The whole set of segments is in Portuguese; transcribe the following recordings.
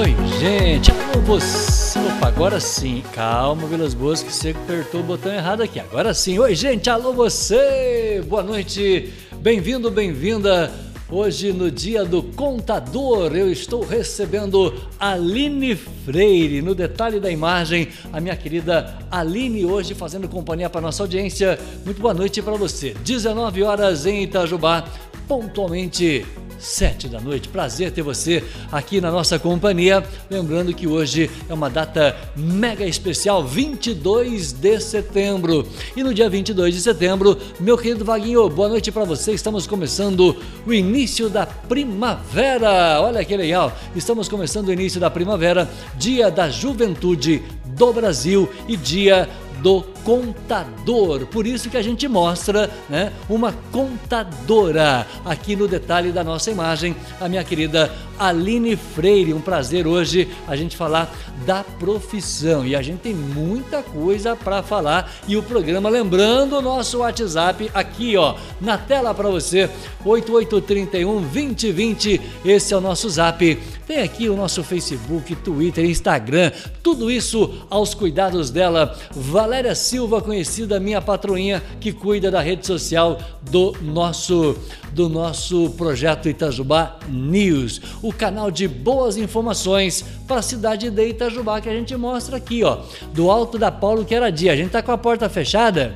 Oi, gente, alô você. Opa, agora sim. Calma, Vilas Boas, que você apertou o botão errado aqui. Agora sim. Oi, gente, alô você. Boa noite. Bem-vindo, bem-vinda. Hoje, no dia do contador, eu estou recebendo Aline Freire. No detalhe da imagem, a minha querida Aline, hoje fazendo companhia para nossa audiência. Muito boa noite para você. 19 horas em Itajubá, pontualmente sete da noite. Prazer ter você aqui na nossa companhia. Lembrando que hoje é uma data mega especial, 22 de setembro. E no dia 22 de setembro, meu querido Vaguinho, boa noite para você. Estamos começando o início da primavera. Olha que legal. Estamos começando o início da primavera, dia da juventude do Brasil e dia do contador. Por isso que a gente mostra né, uma contadora aqui no detalhe da nossa imagem, a minha querida Aline Freire. Um prazer hoje a gente falar da profissão. E a gente tem muita coisa para falar. E o programa lembrando o nosso WhatsApp aqui ó na tela para você 8831 2020 esse é o nosso Zap. Tem aqui o nosso Facebook Twitter Instagram. Tudo isso aos cuidados dela. Valéria Silva conhecida minha patroinha que cuida da rede social do nosso do nosso projeto Itajubá News, o canal de boas informações para a cidade de Itajubá que a gente mostra aqui, ó, do alto da Paulo que era dia. A gente tá com a porta fechada.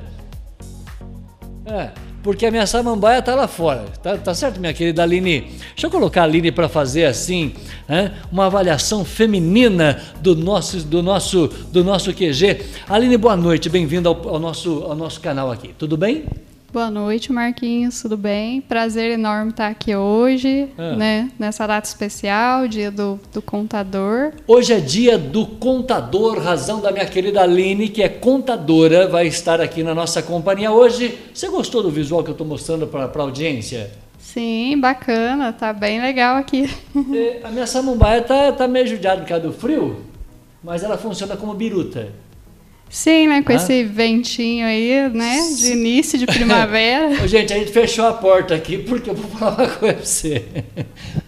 É, porque a minha samambaia tá lá fora. Tá, tá certo, minha querida Aline? Deixa eu colocar a Aline para fazer assim, né? uma avaliação feminina do nosso, do nosso, do nosso QG. Aline, boa noite, bem-vinda ao, ao, nosso, ao nosso canal aqui. Tudo bem? Boa noite, Marquinhos, tudo bem? Prazer enorme estar aqui hoje, ah. né? Nessa data especial, dia do, do contador. Hoje é dia do contador, razão da minha querida Aline, que é contadora, vai estar aqui na nossa companhia hoje. Você gostou do visual que eu estou mostrando para a audiência? Sim, bacana, tá bem legal aqui. É, a minha samambaia tá, tá meio judiada por causa do frio, mas ela funciona como biruta. Sim, né? Com ah? esse ventinho aí, né? De início de primavera. Gente, a gente fechou a porta aqui porque eu vou falar uma coisa pra você.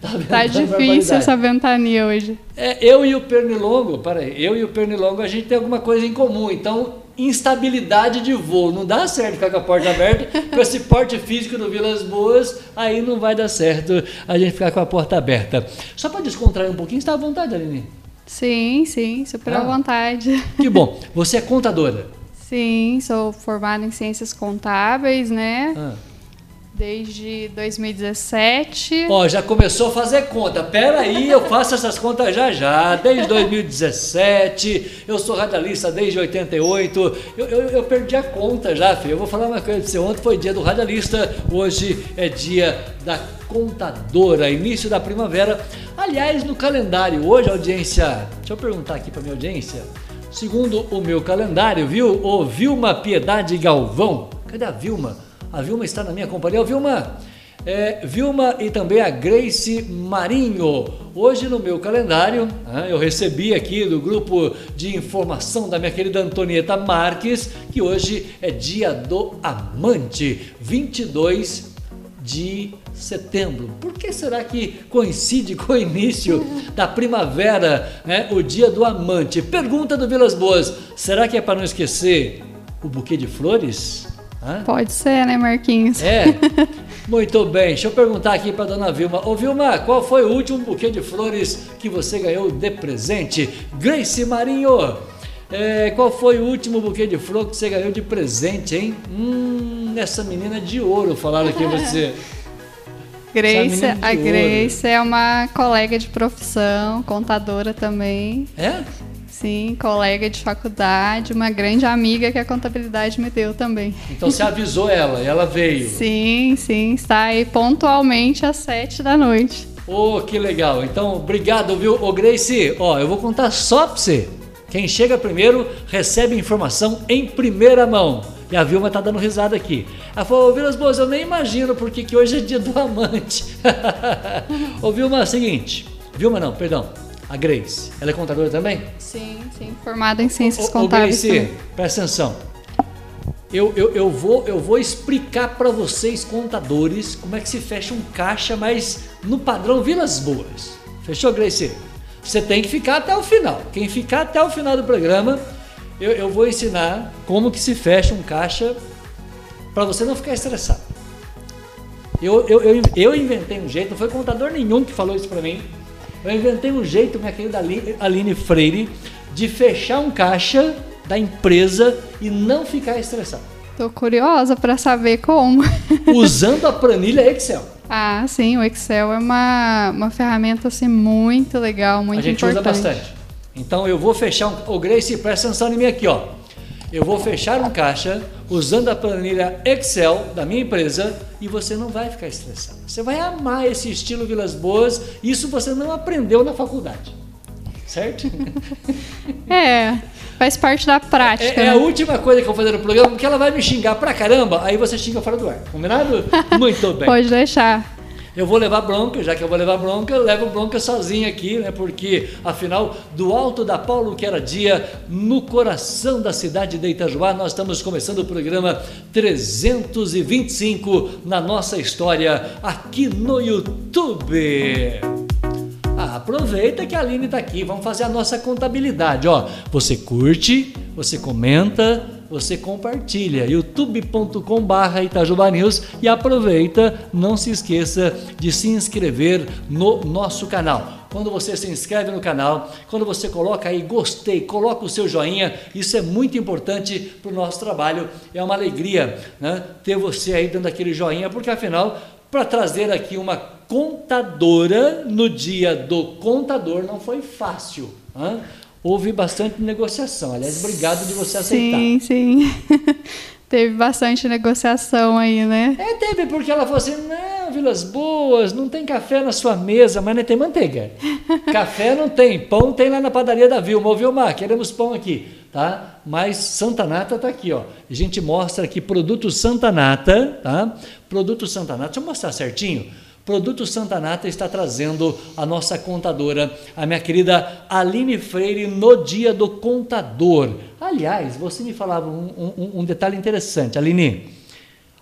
Tá, tá difícil essa ventania hoje. É, eu e o Pernilongo, peraí, eu e o Pernilongo a gente tem alguma coisa em comum. Então, instabilidade de voo. Não dá certo ficar com a porta aberta. com esse porte físico do Vilas Boas, aí não vai dar certo a gente ficar com a porta aberta. Só para descontrair um pouquinho, está à vontade, Aline. Sim, sim, super ah, à vontade. Que bom. Você é contadora? Sim, sou formada em ciências contábeis, né? Ah. Desde 2017. Ó, já começou a fazer conta. Pera aí, eu faço essas contas já já. Desde 2017, eu sou radialista desde 88. Eu, eu, eu perdi a conta já, filho. Eu vou falar uma coisa pra você. Ontem foi dia do radialista, hoje é dia da contadora, início da primavera. Aliás, no calendário, hoje, audiência, deixa eu perguntar aqui para minha audiência. Segundo o meu calendário, viu? O Vilma Piedade Galvão. Cadê a Vilma? A Vilma está na minha companhia. Ô, Vilma, é, Vilma e também a Grace Marinho. Hoje no meu calendário, né, eu recebi aqui do grupo de informação da minha querida Antonieta Marques que hoje é dia do amante, 22 de setembro. Por que será que coincide com o início da primavera, né? o dia do amante? Pergunta do Vilas Boas: será que é para não esquecer o buquê de flores? Hã? Pode ser, né, Marquinhos? É. Muito bem, deixa eu perguntar aqui para dona Vilma. Ô Vilma, qual foi o último buquê de flores que você ganhou de presente? Grace Marinho, é, qual foi o último buquê de flor que você ganhou de presente, hein? Hum, essa menina de ouro, falaram aqui você. Grace, a Grace é uma colega de profissão, contadora também. É? Sim, colega de faculdade, uma grande amiga que a contabilidade me deu também. Então você avisou ela e ela veio? Sim, sim, está aí pontualmente às sete da noite. Oh, que legal. Então, obrigado, viu? Ô Grace, ó, eu vou contar só pra você. Quem chega primeiro recebe informação em primeira mão. E a Vilma tá dando risada aqui. Ela falou, Vilas Boas, eu nem imagino porque que hoje é dia do amante. Ô Vilma, é o seguinte. Vilma não, perdão. A Grace. Ela é contadora também? Sim, sim. Formada em ciências ô, contábeis. Ô Grace, presta atenção. Eu, eu, eu, vou, eu vou explicar para vocês, contadores, como é que se fecha um caixa, mas no padrão Vilas Boas. Fechou, Grace? Você tem que ficar até o final. Quem ficar até o final do programa, eu, eu vou ensinar como que se fecha um caixa para você não ficar estressado. Eu, eu, eu, eu, inventei um jeito, não foi contador nenhum que falou isso para mim. Eu inventei um jeito, minha querida Aline Freire, de fechar um caixa da empresa e não ficar estressado. Tô curiosa para saber como. Usando a planilha Excel. Ah, sim, o Excel é uma, uma ferramenta assim muito legal, muito importante. A gente importante. usa bastante. Então eu vou fechar um. Ô Grace, presta atenção em mim aqui, ó. Eu vou fechar um caixa usando a planilha Excel da minha empresa e você não vai ficar estressado. Você vai amar esse estilo Vilas Boas. Isso você não aprendeu na faculdade. Certo? é. Faz parte da prática. É, é, a última coisa que eu vou fazer no programa, porque ela vai me xingar pra caramba, aí você xinga fora do ar. Combinado? Muito bem. Pode deixar. Eu vou levar bronca, já que eu vou levar bronca, eu levo bronca sozinho aqui, né? Porque, afinal, do alto da Paulo que era dia, no coração da cidade de Itajuá, nós estamos começando o programa 325 na nossa história aqui no YouTube. Ah, aproveita que a Aline está aqui, vamos fazer a nossa contabilidade. Ó, você curte, você comenta, você compartilha. youtube.com/barra Itajuba News e aproveita, não se esqueça de se inscrever no nosso canal. Quando você se inscreve no canal, quando você coloca aí gostei, coloca o seu joinha, isso é muito importante para o nosso trabalho. É uma alegria né, ter você aí dando aquele joinha, porque afinal para trazer aqui uma contadora no dia do contador não foi fácil. Hein? Houve bastante negociação. Aliás, obrigado de você aceitar. Sim, sim. teve bastante negociação aí, né? É, teve, porque ela falou assim: não, Vilas Boas, não tem café na sua mesa, mas não tem manteiga. café não tem, pão tem lá na padaria da Vilma. Ô, Vilma, queremos pão aqui tá? Mas Santa Nata tá aqui, ó. A gente mostra aqui produto Santa Nata, tá? Produto Santa Nata, deixa eu mostrar certinho. Produto Santa Nata está trazendo a nossa contadora, a minha querida Aline Freire, no dia do contador. Aliás, você me falava um, um, um detalhe interessante, Aline.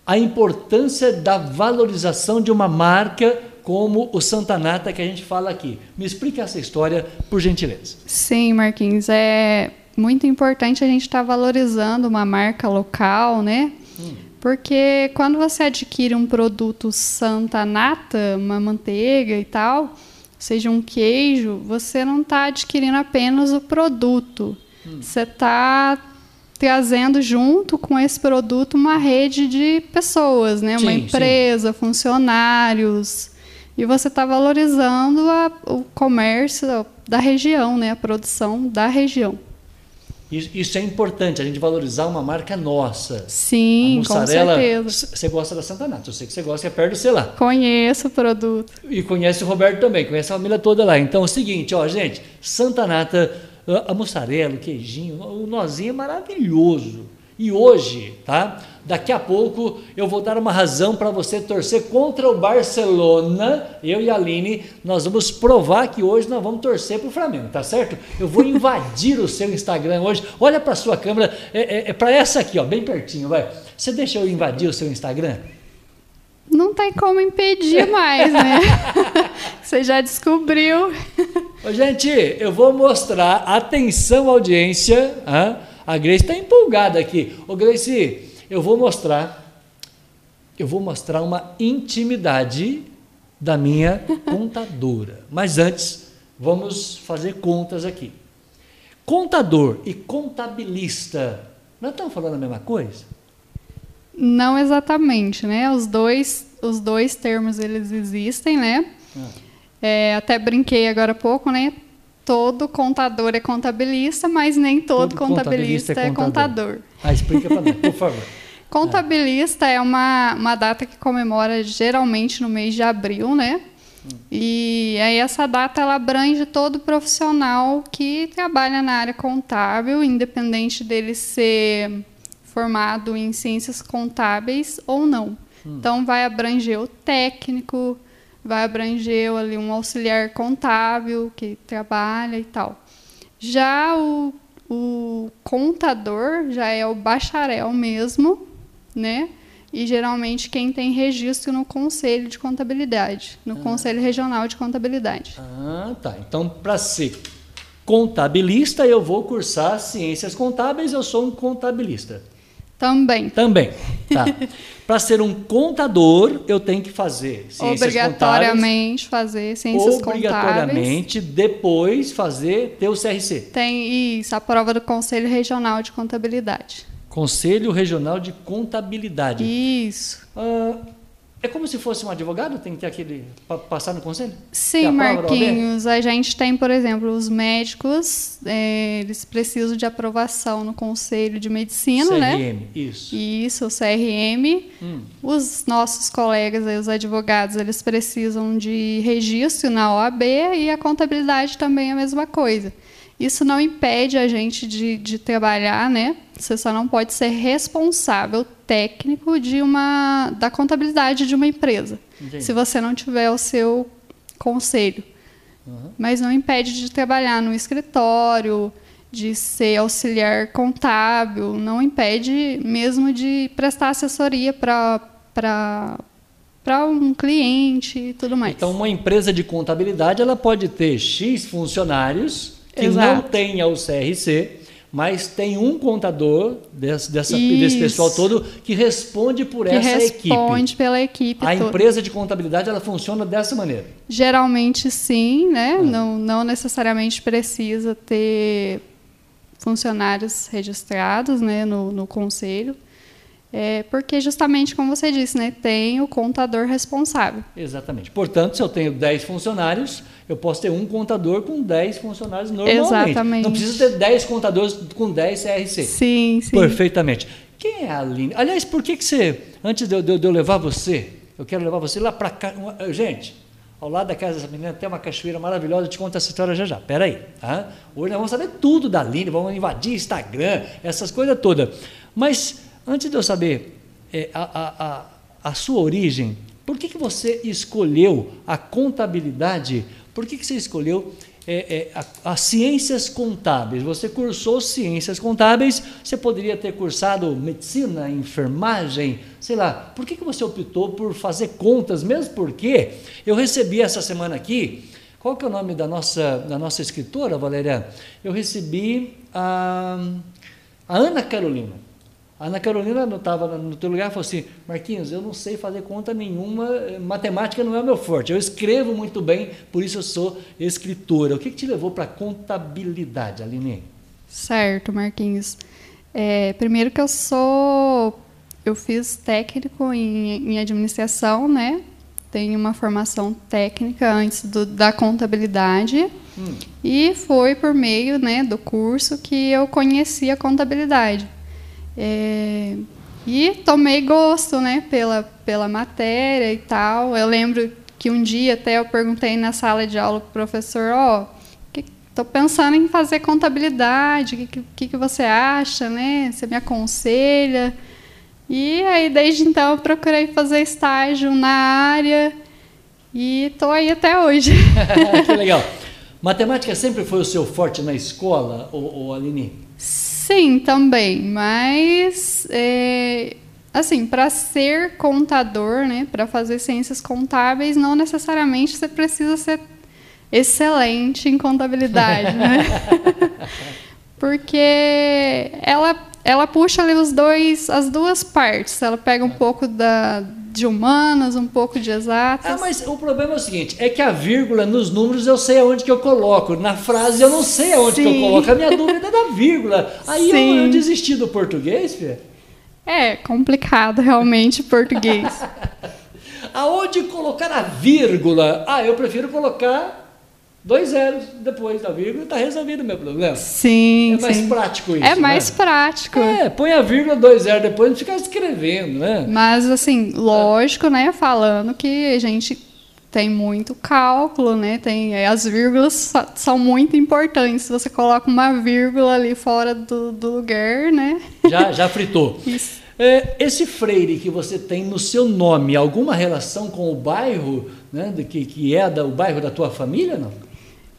A importância da valorização de uma marca como o Santa Nata que a gente fala aqui. Me explica essa história, por gentileza. Sim, Marquinhos. É, muito importante a gente estar tá valorizando uma marca local, né? Porque quando você adquire um produto Santa Nata, uma manteiga e tal, seja um queijo, você não está adquirindo apenas o produto. Hum. Você está trazendo junto com esse produto uma rede de pessoas, né? Uma sim, empresa, sim. funcionários. E você está valorizando a, o comércio da região, né? A produção da região. Isso é importante, a gente valorizar uma marca nossa. Sim, com certeza. Você gosta da Santa Nata, eu sei que você gosta, é perto do sei lá. Conheço o produto. E conhece o Roberto também, conhece a família toda lá. Então é o seguinte, ó, gente, Santa Nata, a mussarela, o queijinho, o nozinho é maravilhoso. E hoje, tá? Daqui a pouco eu vou dar uma razão para você torcer contra o Barcelona. Eu e a Aline, nós vamos provar que hoje nós vamos torcer para o Flamengo, tá certo? Eu vou invadir o seu Instagram hoje. Olha para a sua câmera, é, é, é para essa aqui, ó, bem pertinho, vai. Você deixa eu invadir o seu Instagram? Não tem como impedir mais, né? Você já descobriu. Ô, gente, eu vou mostrar, atenção audiência, ah, a Grace está empolgada aqui. Ô Grace, eu vou mostrar, eu vou mostrar uma intimidade da minha contadora. Mas antes, vamos fazer contas aqui. Contador e contabilista, não estamos falando a mesma coisa? Não exatamente, né? Os dois, os dois termos eles existem, né? Ah. É, até brinquei agora há pouco, né? Todo contador é contabilista, mas nem todo, todo contabilista, contabilista, é, contador. é contador. Ah, explica para nós, por favor. Contabilista é uma, uma data que comemora geralmente no mês de abril, né? Hum. E aí essa data ela abrange todo profissional que trabalha na área contábil, independente dele ser formado em ciências contábeis ou não. Hum. Então vai abranger o técnico, vai abranger ali um auxiliar contábil que trabalha e tal. Já o, o contador já é o bacharel mesmo, né? e geralmente quem tem registro no Conselho de Contabilidade, no ah. Conselho Regional de Contabilidade. Ah, tá. Então, para ser contabilista, eu vou cursar Ciências Contábeis, eu sou um contabilista. Também. Também. Tá. Para ser um contador, eu tenho que fazer ciências Obrigatoriamente fazer ciências obrigatoriamente, contábeis. depois fazer ter o CRC. Tem isso, a prova do Conselho Regional de Contabilidade. Conselho Regional de Contabilidade. Isso. Uh, é como se fosse um advogado, tem que ter aquele passar no conselho? Sim, Marquinhos. A gente tem, por exemplo, os médicos, é, eles precisam de aprovação no conselho de medicina, CRM, né? CRM, isso. Isso, o CRM. Hum. Os nossos colegas, os advogados, eles precisam de registro na OAB e a contabilidade também é a mesma coisa. Isso não impede a gente de, de trabalhar, né? Você só não pode ser responsável técnico de uma da contabilidade de uma empresa, Entendi. se você não tiver o seu conselho. Uhum. Mas não impede de trabalhar no escritório, de ser auxiliar contábil, não impede mesmo de prestar assessoria para para um cliente e tudo mais. Então, uma empresa de contabilidade ela pode ter X funcionários que Exato. não tenha o CRC, mas tem um contador desse, dessa, desse pessoal todo que responde por que essa responde equipe. Responde pela equipe. A toda. empresa de contabilidade ela funciona dessa maneira. Geralmente sim, né? É. Não, não necessariamente precisa ter funcionários registrados né, no, no conselho. É porque justamente, como você disse, né, tem o contador responsável. Exatamente. Portanto, se eu tenho 10 funcionários, eu posso ter um contador com 10 funcionários normalmente. Exatamente. Não precisa ter 10 contadores com 10 CRC. Sim, sim. Perfeitamente. Quem é a Aline? Aliás, por que, que você, antes de eu, de eu levar você, eu quero levar você lá para cá. Gente, ao lado da casa dessa menina tem uma cachoeira maravilhosa, eu te conto essa história já já. Pera aí. Tá? Hoje nós vamos saber tudo da Aline, vamos invadir Instagram, essas coisas todas. Mas Antes de eu saber é, a, a, a, sua origem, por que, que você escolheu a contabilidade? Por que, que você escolheu é, é, as ciências contábeis? Você cursou ciências contábeis, você poderia ter cursado medicina, enfermagem, sei lá. Por que, que você optou por fazer contas? Mesmo porque eu recebi essa semana aqui. Qual que é o nome da nossa, da nossa escritora, Valéria? Eu recebi a, a Ana Carolina. A Ana Carolina não estava no teu lugar e falou assim: Marquinhos, eu não sei fazer conta nenhuma, matemática não é o meu forte. Eu escrevo muito bem, por isso eu sou escritora. O que, que te levou para contabilidade, Aline? Certo, Marquinhos. É, primeiro que eu sou. Eu fiz técnico em, em administração, né? Tenho uma formação técnica antes do, da contabilidade. Hum. E foi por meio né, do curso que eu conheci a contabilidade. É, e tomei gosto, né, pela, pela matéria e tal. Eu lembro que um dia até eu perguntei na sala de aula para o professor, ó, oh, estou pensando em fazer contabilidade, o que, que, que você acha, né? Você me aconselha? E aí, desde então, eu procurei fazer estágio na área e estou aí até hoje. que legal. Matemática sempre foi o seu forte na escola, ou, ou Aline? Sim, também, mas é, assim, para ser contador, né, para fazer ciências contábeis, não necessariamente você precisa ser excelente em contabilidade, né? Porque ela ela puxa ali os dois, as duas partes. Ela pega um pouco da de humanas, um pouco de exatas. Ah, mas o problema é o seguinte, é que a vírgula nos números eu sei aonde que eu coloco, na frase eu não sei aonde Sim. que eu coloco. A minha dúvida é da vírgula. Aí eu, eu, desisti do português, filha. É complicado realmente português. aonde colocar a vírgula? Ah, eu prefiro colocar dois zeros depois da vírgula, está resolvido o meu problema. Sim. É mais sim. prático isso. É mais né? prático. É, põe a vírgula, dois zeros depois e fica escrevendo, né? Mas, assim, lógico, né? Falando que a gente tem muito cálculo, né? Tem, é, as vírgulas são muito importantes. Se você coloca uma vírgula ali fora do, do lugar, né? Já, já fritou. Isso. É, esse Freire que você tem no seu nome, alguma relação com o bairro, né, que, que é da, o bairro da tua família, não?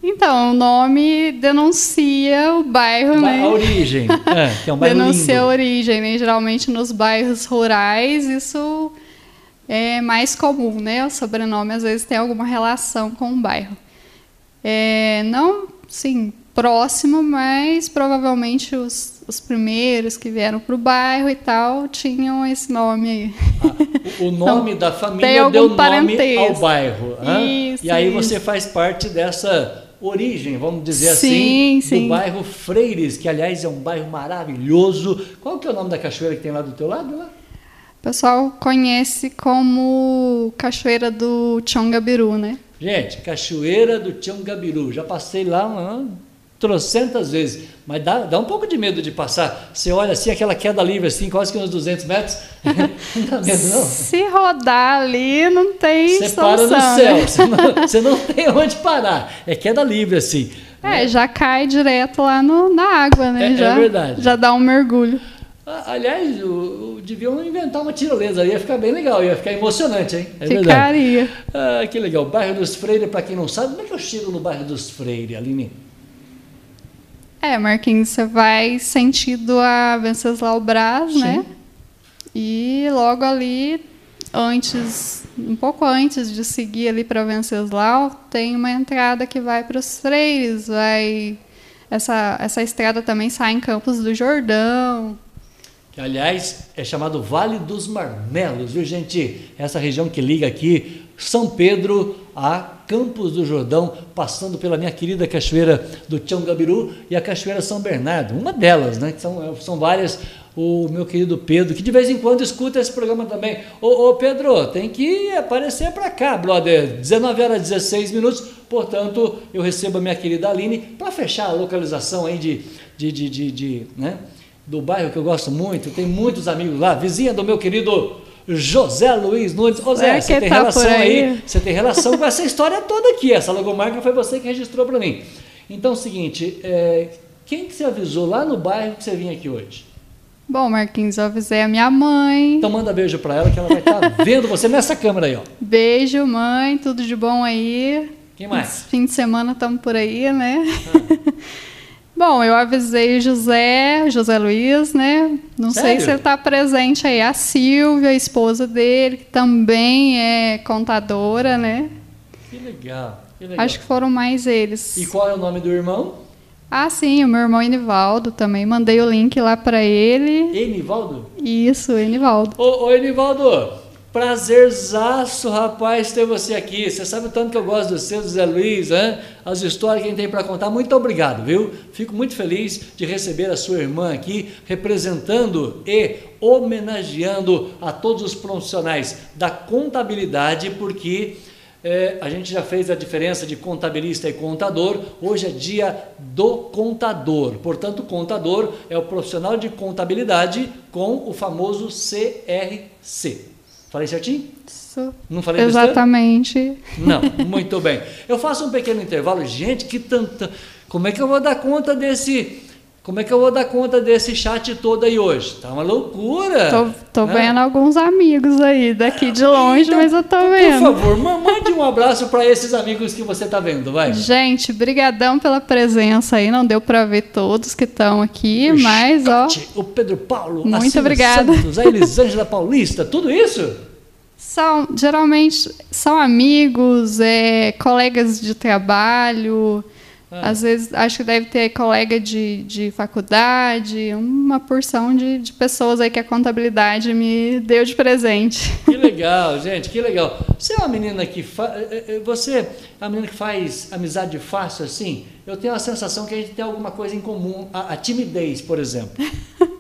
Então, o nome denuncia o bairro, né? A origem, é, que é um bairro denuncia lindo. a origem, né? Geralmente nos bairros rurais isso é mais comum, né? O sobrenome às vezes tem alguma relação com o bairro. É, não, sim, próximo, mas provavelmente os, os primeiros que vieram para o bairro e tal tinham esse nome aí. Ah, o nome Então, da família deu nome parentesco. ao bairro. Isso, e aí isso. você faz parte dessa origem, vamos dizer Sim, assim, sim. do bairro Freires, que aliás é um bairro maravilhoso. Qual que é o nome da cachoeira que tem lá do teu lado? Lá? O pessoal conhece como Cachoeira do Chongabiru, né? Gente, Cachoeira do Tiangabiru. Já passei lá uma, trocentas vezes, mas dá, dá um pouco de medo de passar. Você olha assim, aquela queda livre, assim, quase que uns 200 metros. não dá medo, não. Se rodar ali, não tem Você para no solução, céu, né? você não, você não tem onde parar. É queda livre, assim. É, já cai direto lá no, na água, né? É- é já, verdade. Já dá um mergulho. Ah, Aliás, o, o- deviam inventar uma tirolesa, ia ficar bem legal, ia ficar emocionante, hein? É verdade. Ficaria. Ah, que legal. Bairro dos Freire, para quem não sabe, como é que eu chego no bairro dos Freire, Aline? É, Marquinhos, você vai sentido a Venceslau Braz, Sim. né? E logo ali, antes, um pouco antes de seguir ali para Venceslau, tem uma entrada que vai para os Freires, vai essa essa estrada também sai em Campos do Jordão. Que, aliás, é chamado Vale dos Marmelos, viu, gente? Essa região que liga aqui São Pedro a Campos do Jordão, passando pela minha querida cachoeira do Tiangabiru e a cachoeira São Bernardo, uma delas, né? São, são várias. O meu querido Pedro, que de vez em quando escuta esse programa também. Ô, ô Pedro, tem que aparecer para cá, brother. 19 horas e 16 minutos, portanto, eu recebo a minha querida Aline para fechar a localização aí de, de, de, de, de, né? do bairro que eu gosto muito, tem muitos amigos lá, vizinha do meu querido José Luiz Nunes. Ô Zé, É você tem tá relação aí. aí. você tem relação com essa história toda aqui, essa logomarca foi você que registrou para mim. Então é o seguinte, é, quem que você avisou lá no bairro que você vinha aqui hoje? Bom, Marquinhos, eu avisei a minha mãe. Então manda beijo para ela que ela vai estar vendo você nessa câmera aí, ó. Beijo, mãe, tudo de bom aí. Quem mais? Fim de semana estamos por aí, né? Bom, eu avisei José, José Luiz, né? Não sei Sério? se ele está presente aí. A Silvia, a esposa dele, que também é contadora, né? Que legal, que legal. Acho que foram mais eles. E qual é o nome do irmão? Ah, sim, o meu irmão Enivaldo também. Mandei o link lá para ele. Enivaldo? Isso, Enivaldo. Ô, ô Enivaldo, prazerzaço, rapaz, ter você aqui. Você sabe o tanto que eu gosto do seu Zé Luiz, hein? as histórias que a gente tem para contar. Muito obrigado, viu? Fico muito feliz de receber a sua irmã aqui, representando e homenageando a todos os profissionais da contabilidade, porque é, a gente já fez a diferença de contabilista e contador. Hoje é dia do contador. Portanto, contador é o profissional de contabilidade com o famoso CRC. Falei certinho? Isso. Não falei besteira? Exatamente. Não, muito bem. Eu faço um pequeno intervalo. Gente, que tanta. Como é que eu vou dar conta desse. Como é que eu vou dar conta desse chat todo aí hoje? Tá uma loucura. Tô, tô né? vendo alguns amigos aí, daqui de longe, Então, mas eu tô Por vendo. favor, ma- mande um abraço para esses amigos que você tá vendo, vai. Gente, brigadão pela presença aí. Não deu para ver todos que estão aqui, O mas ó, Scott, o Pedro Paulo, Muito obrigada. Santos, a Elisângela Paulista, tudo isso? são geralmente são amigos, é, colegas de trabalho. Ah. Às vezes acho que deve ter colega de, de faculdade, uma porção de, de pessoas aí que a contabilidade me deu de presente. Que legal, gente, que legal. Você é uma menina que fa... eh, eh, você é uma menina que faz amizade fácil assim? Eu tenho a sensação que a gente tem alguma coisa em comum, a, a timidez, por exemplo.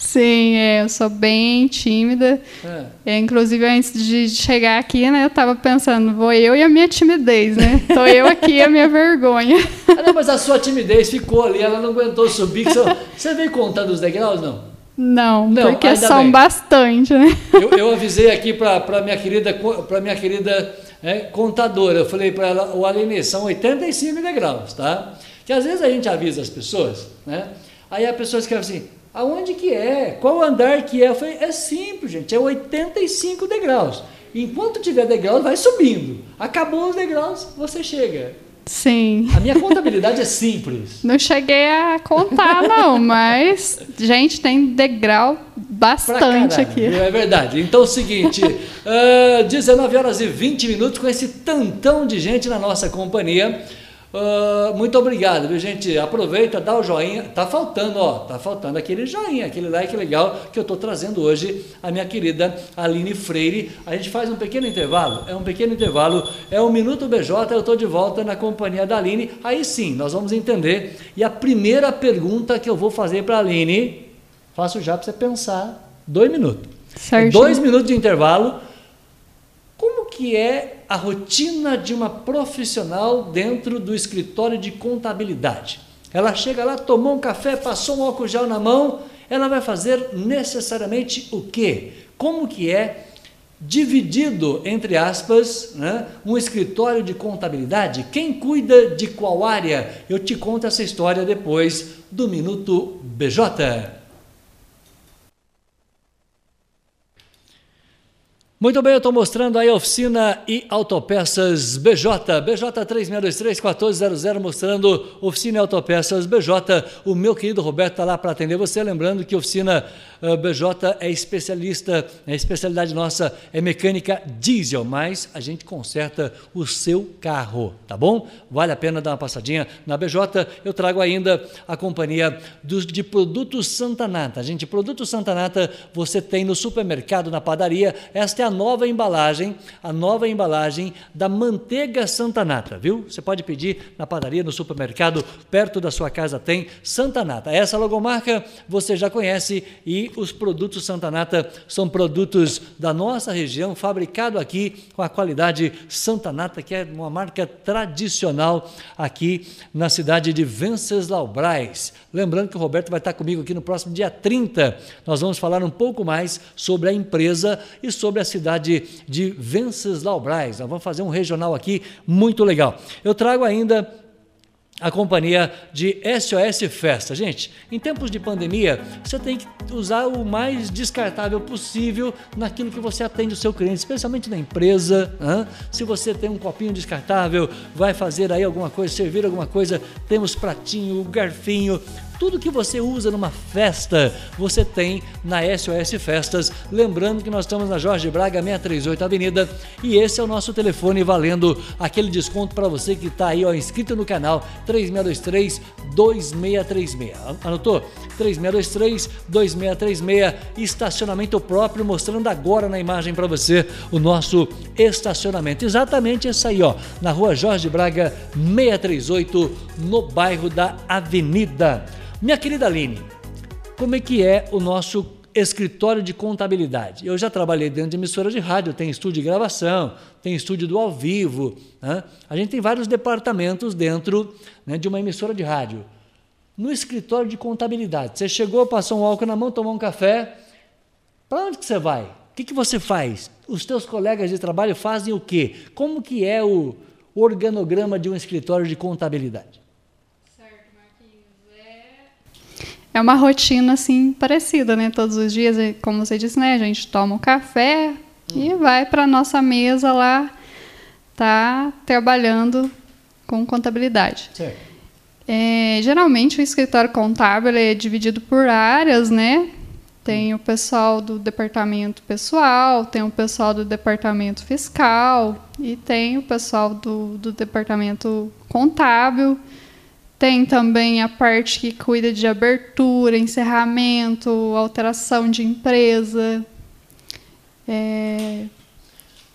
Sim, é, eu sou bem tímida. É. É, inclusive, antes de chegar aqui, né, eu tava pensando, vou eu e a minha timidez, né? Tô eu aqui e a minha vergonha. Ah, não, mas a sua timidez ficou ali, ela não aguentou subir. Você, você veio contando os degraus, não? Não, Não, porque são bem. bastante, né? Eu, eu avisei aqui para minha querida, para minha querida é, contadora, eu falei para ela, o Aline, são 85 degraus, tá? Que às vezes a gente avisa as pessoas, né? Aí a pessoa escreve assim, aonde que é? Qual andar que é? Eu falei, é simples, gente, é 85 degraus. Enquanto tiver degraus, vai subindo. Acabou os degraus, você chega. Sim. A minha contabilidade é simples. Não cheguei a contar, não, mas, gente, tem degrau bastante aqui. É verdade. Então é o seguinte: uh, 19 horas e 20 minutos com esse tantão de gente na nossa companhia. Uh, muito obrigado, viu, gente? Aproveita, dá o joinha. Tá faltando, ó, tá faltando aquele joinha, aquele like legal que eu tô trazendo hoje a minha querida Aline Freire. A gente faz um pequeno intervalo, é um pequeno intervalo, é um minuto BJ, eu tô de volta na companhia da Aline. Aí sim, nós vamos entender. E a primeira pergunta que eu vou fazer para a Aline, faço já para você pensar, dois minutos. Certo. Dois minutos de intervalo. Que é a rotina de uma profissional dentro do escritório de contabilidade. Ela chega lá, tomou um café, passou um álcool gel na mão, ela vai fazer necessariamente o quê? Como que é dividido, entre aspas, né, um escritório de contabilidade? Quem cuida de qual área? Eu te conto essa história depois do Minuto BJ. Muito bem, eu estou mostrando aí a oficina e autopeças BJ, BJ 3623-1400, mostrando oficina e autopeças BJ. O meu querido Roberto está lá para atender você, lembrando que oficina BJ é especialista, a especialidade nossa é mecânica diesel, mas a gente conserta o seu carro, tá bom? Vale a pena dar uma passadinha na BJ. Eu trago ainda a companhia dos, de produtos Santa Nata. Gente, produtos Santa Nata você tem no supermercado, na padaria. Esta é a nova embalagem, a nova embalagem da manteiga Santa Nata, viu? Você pode pedir na padaria, no supermercado, perto da sua casa tem Santa Nata. Essa logomarca você já conhece e os produtos Santa Nata são produtos da nossa região, fabricado aqui com a qualidade Santa Nata, que é uma marca tradicional aqui na cidade de Venceslau Braz. Lembrando que o Roberto vai estar comigo aqui no próximo dia 30. Nós vamos falar um pouco mais sobre a empresa e sobre a cidade de Venceslau Braz. Nós vamos fazer um regional aqui muito legal. Eu trago ainda a companhia de SOS Festa. Gente, em tempos de pandemia, você tem que usar o mais descartável possível naquilo que você atende o seu cliente, especialmente na empresa. Se você tem um copinho descartável, vai fazer aí alguma coisa, servir alguma coisa, temos pratinho, garfinho, tudo que você usa numa festa, você tem na SOS Festas. Lembrando que nós estamos na Jorge Braga 638 Avenida e esse é o nosso telefone valendo aquele desconto para você que está aí ó, inscrito no canal 3623 2636. Anotou? 3623 2636, estacionamento próprio, mostrando agora na imagem para você o nosso estacionamento. Exatamente esse aí, ó, na rua Jorge Braga 638, no bairro da Avenida. Minha querida Aline, como é que é o nosso escritório de contabilidade? Eu já trabalhei dentro de emissora de rádio, tem estúdio de gravação, tem estúdio do ao vivo. Né? A gente tem vários departamentos dentro né, de uma emissora de rádio. No escritório de contabilidade, você chegou, passou um álcool na mão, tomou um café. Para onde que você vai? O que, que você faz? Os teus colegas de trabalho fazem o quê? Como que é o organograma de um escritório de contabilidade? É uma rotina assim parecida, né? Todos os dias, como você disse, né? A gente toma um café hum. e vai para nossa mesa lá, tá trabalhando com contabilidade. É, geralmente o escritório contábil é dividido por áreas, né? Tem o pessoal do departamento pessoal, tem o pessoal do departamento fiscal e tem o pessoal do, do departamento contábil. Tem também a parte que cuida de abertura, encerramento, alteração de empresa. É...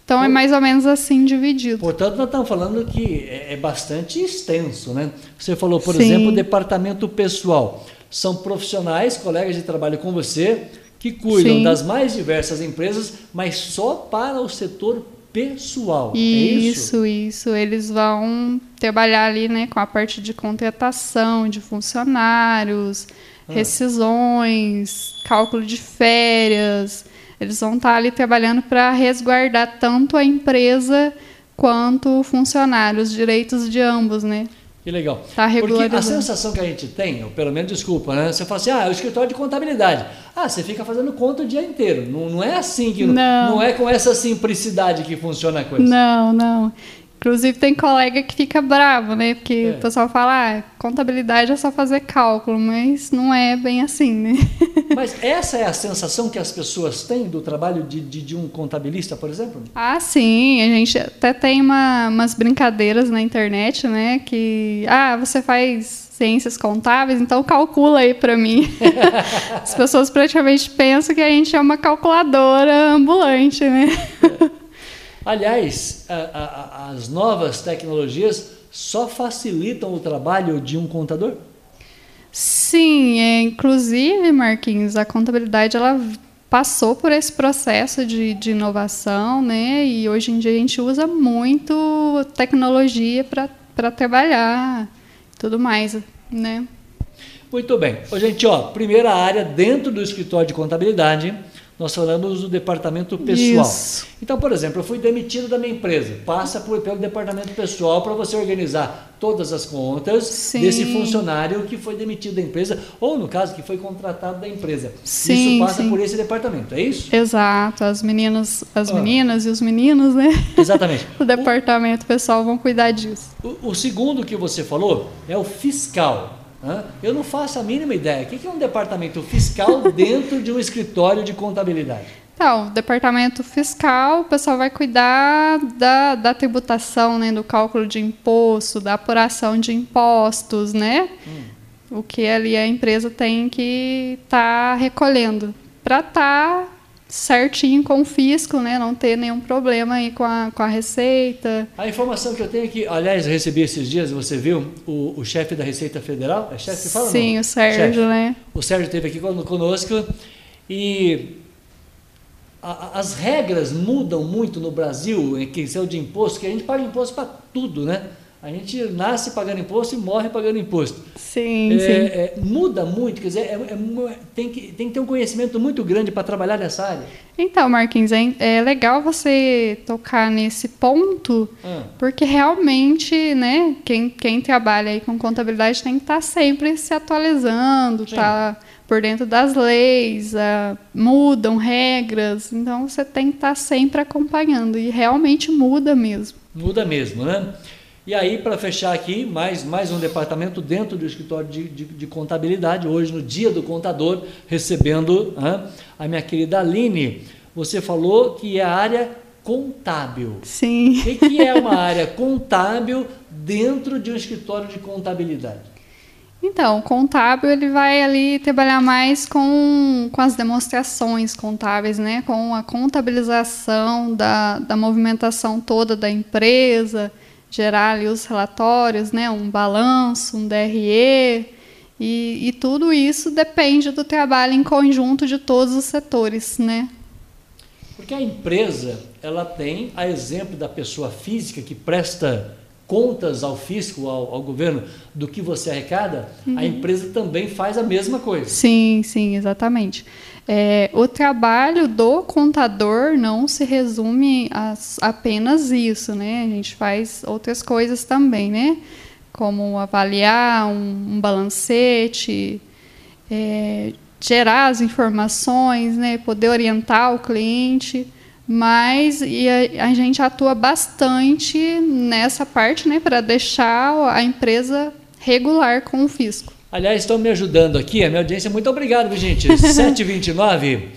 Então é mais ou menos assim dividido. Portanto, nós estamos falando que é, é bastante extenso, né? Você falou, por Sim. exemplo, o departamento pessoal. São profissionais, colegas de trabalho com você, que cuidam Sim. das mais diversas empresas, mas só para o setor pessoal. Isso, é isso, isso. Eles vão trabalhar ali, né, com a parte de contratação de funcionários, ah. rescisões, cálculo de férias. Eles vão estar ali trabalhando para resguardar tanto a empresa quanto o funcionário, os direitos de ambos, né? Que legal. Tá Porque a sensação que a gente tem, ou pelo menos desculpa, né? Você fala assim, ah, é o escritório de contabilidade. Ah, você fica fazendo conta o dia inteiro. Não, não é assim que. Não. não é com essa simplicidade que funciona a coisa. Não, não. Inclusive tem colega que fica bravo, né? Porque É. o pessoal fala, ah, contabilidade é só fazer cálculo, mas não é bem assim, né? Mas essa é a sensação que as pessoas têm do trabalho de, de, de um contabilista, por exemplo? Ah, sim, a gente até tem uma, umas brincadeiras na internet, né? Que, ah, você faz ciências contábeis, então calcula aí pra mim. As pessoas praticamente pensam que a gente é uma calculadora ambulante, né? Aliás, a- a- as novas tecnologias só facilitam o trabalho de um contador? Sim, é, inclusive, Marquinhos, a contabilidade ela passou por esse processo de, de inovação, né? E hoje em dia a gente usa muito tecnologia para trabalhar, tudo mais, né? Muito bem. Ô, gente, ó, primeira área dentro do escritório de contabilidade, nós falamos do departamento pessoal. Isso. Então, por exemplo, eu fui demitido da minha empresa. Passa por, pelo departamento pessoal para você organizar todas as contas Sim. desse funcionário que foi demitido da empresa, ou no caso, que foi contratado da empresa. Sim, isso passa sim. por esse departamento, é isso? Exato, as meninas, as Ah. meninas e os meninos, né? Exatamente. O departamento pessoal vão cuidar disso. O, o segundo que você falou é o fiscal. Eu não faço a mínima ideia. O que é um departamento fiscal dentro de um escritório de contabilidade? Então, o departamento fiscal, o pessoal vai cuidar da, da tributação, né, do cálculo de imposto, da apuração de impostos, né? O que ali a empresa tem que estar recolhendo para estar certinho com o fisco, né? Não ter nenhum problema aí com a, com a receita. A informação que eu tenho aqui, aliás, eu recebi esses dias, você viu, o, o chefe da Receita Federal, é chefe que fala? Sim, não? o Sérgio, Chefe. né? O Sérgio esteve aqui con- conosco e a- as regras mudam muito no Brasil em questão de imposto, que a gente paga imposto para tudo, né? A gente nasce pagando imposto e morre pagando imposto. Sim, É, sim. é, muda muito, quer dizer, é- é mu- tem, que, tem que ter um conhecimento muito grande para trabalhar nessa área. Então, Marquinhos, é, é legal você tocar nesse ponto, Ah, porque realmente, né, quem, quem trabalha aí com contabilidade tem que estar sempre se atualizando, Sim. tá por dentro das leis, ah, mudam regras, então você tem que estar sempre acompanhando, e realmente muda mesmo. muda mesmo, né? E aí, para fechar aqui, mais, mais um departamento dentro do escritório de, de, de contabilidade, hoje no dia do contador, recebendo a minha querida Aline. Você falou que é a área contábil. Sim. O que, que é uma área contábil dentro de um escritório de contabilidade? Então, o contábil ele vai ali trabalhar mais com, com as demonstrações contábeis, né? com a contabilização da, da movimentação toda da empresa, gerar ali os relatórios, né? um balanço, um DRE, e, e tudo isso depende do trabalho em conjunto de todos os setores. Né? Porque a empresa, ela tem, a exemplo da pessoa física que presta contas ao fisco, ao, ao governo, do que você arrecada, a empresa também faz a mesma coisa. Sim, sim, exatamente. É, o trabalho do contador não se resume a apenas isso, né? A gente faz outras coisas também, né? Como avaliar um, um balancete, é, gerar as informações, né? Poder orientar o cliente. Mas e a, a gente atua bastante nessa parte, né? Para deixar a empresa regular com o fisco. Aliás, estão me ajudando aqui, a minha audiência, muito obrigado, gente? 729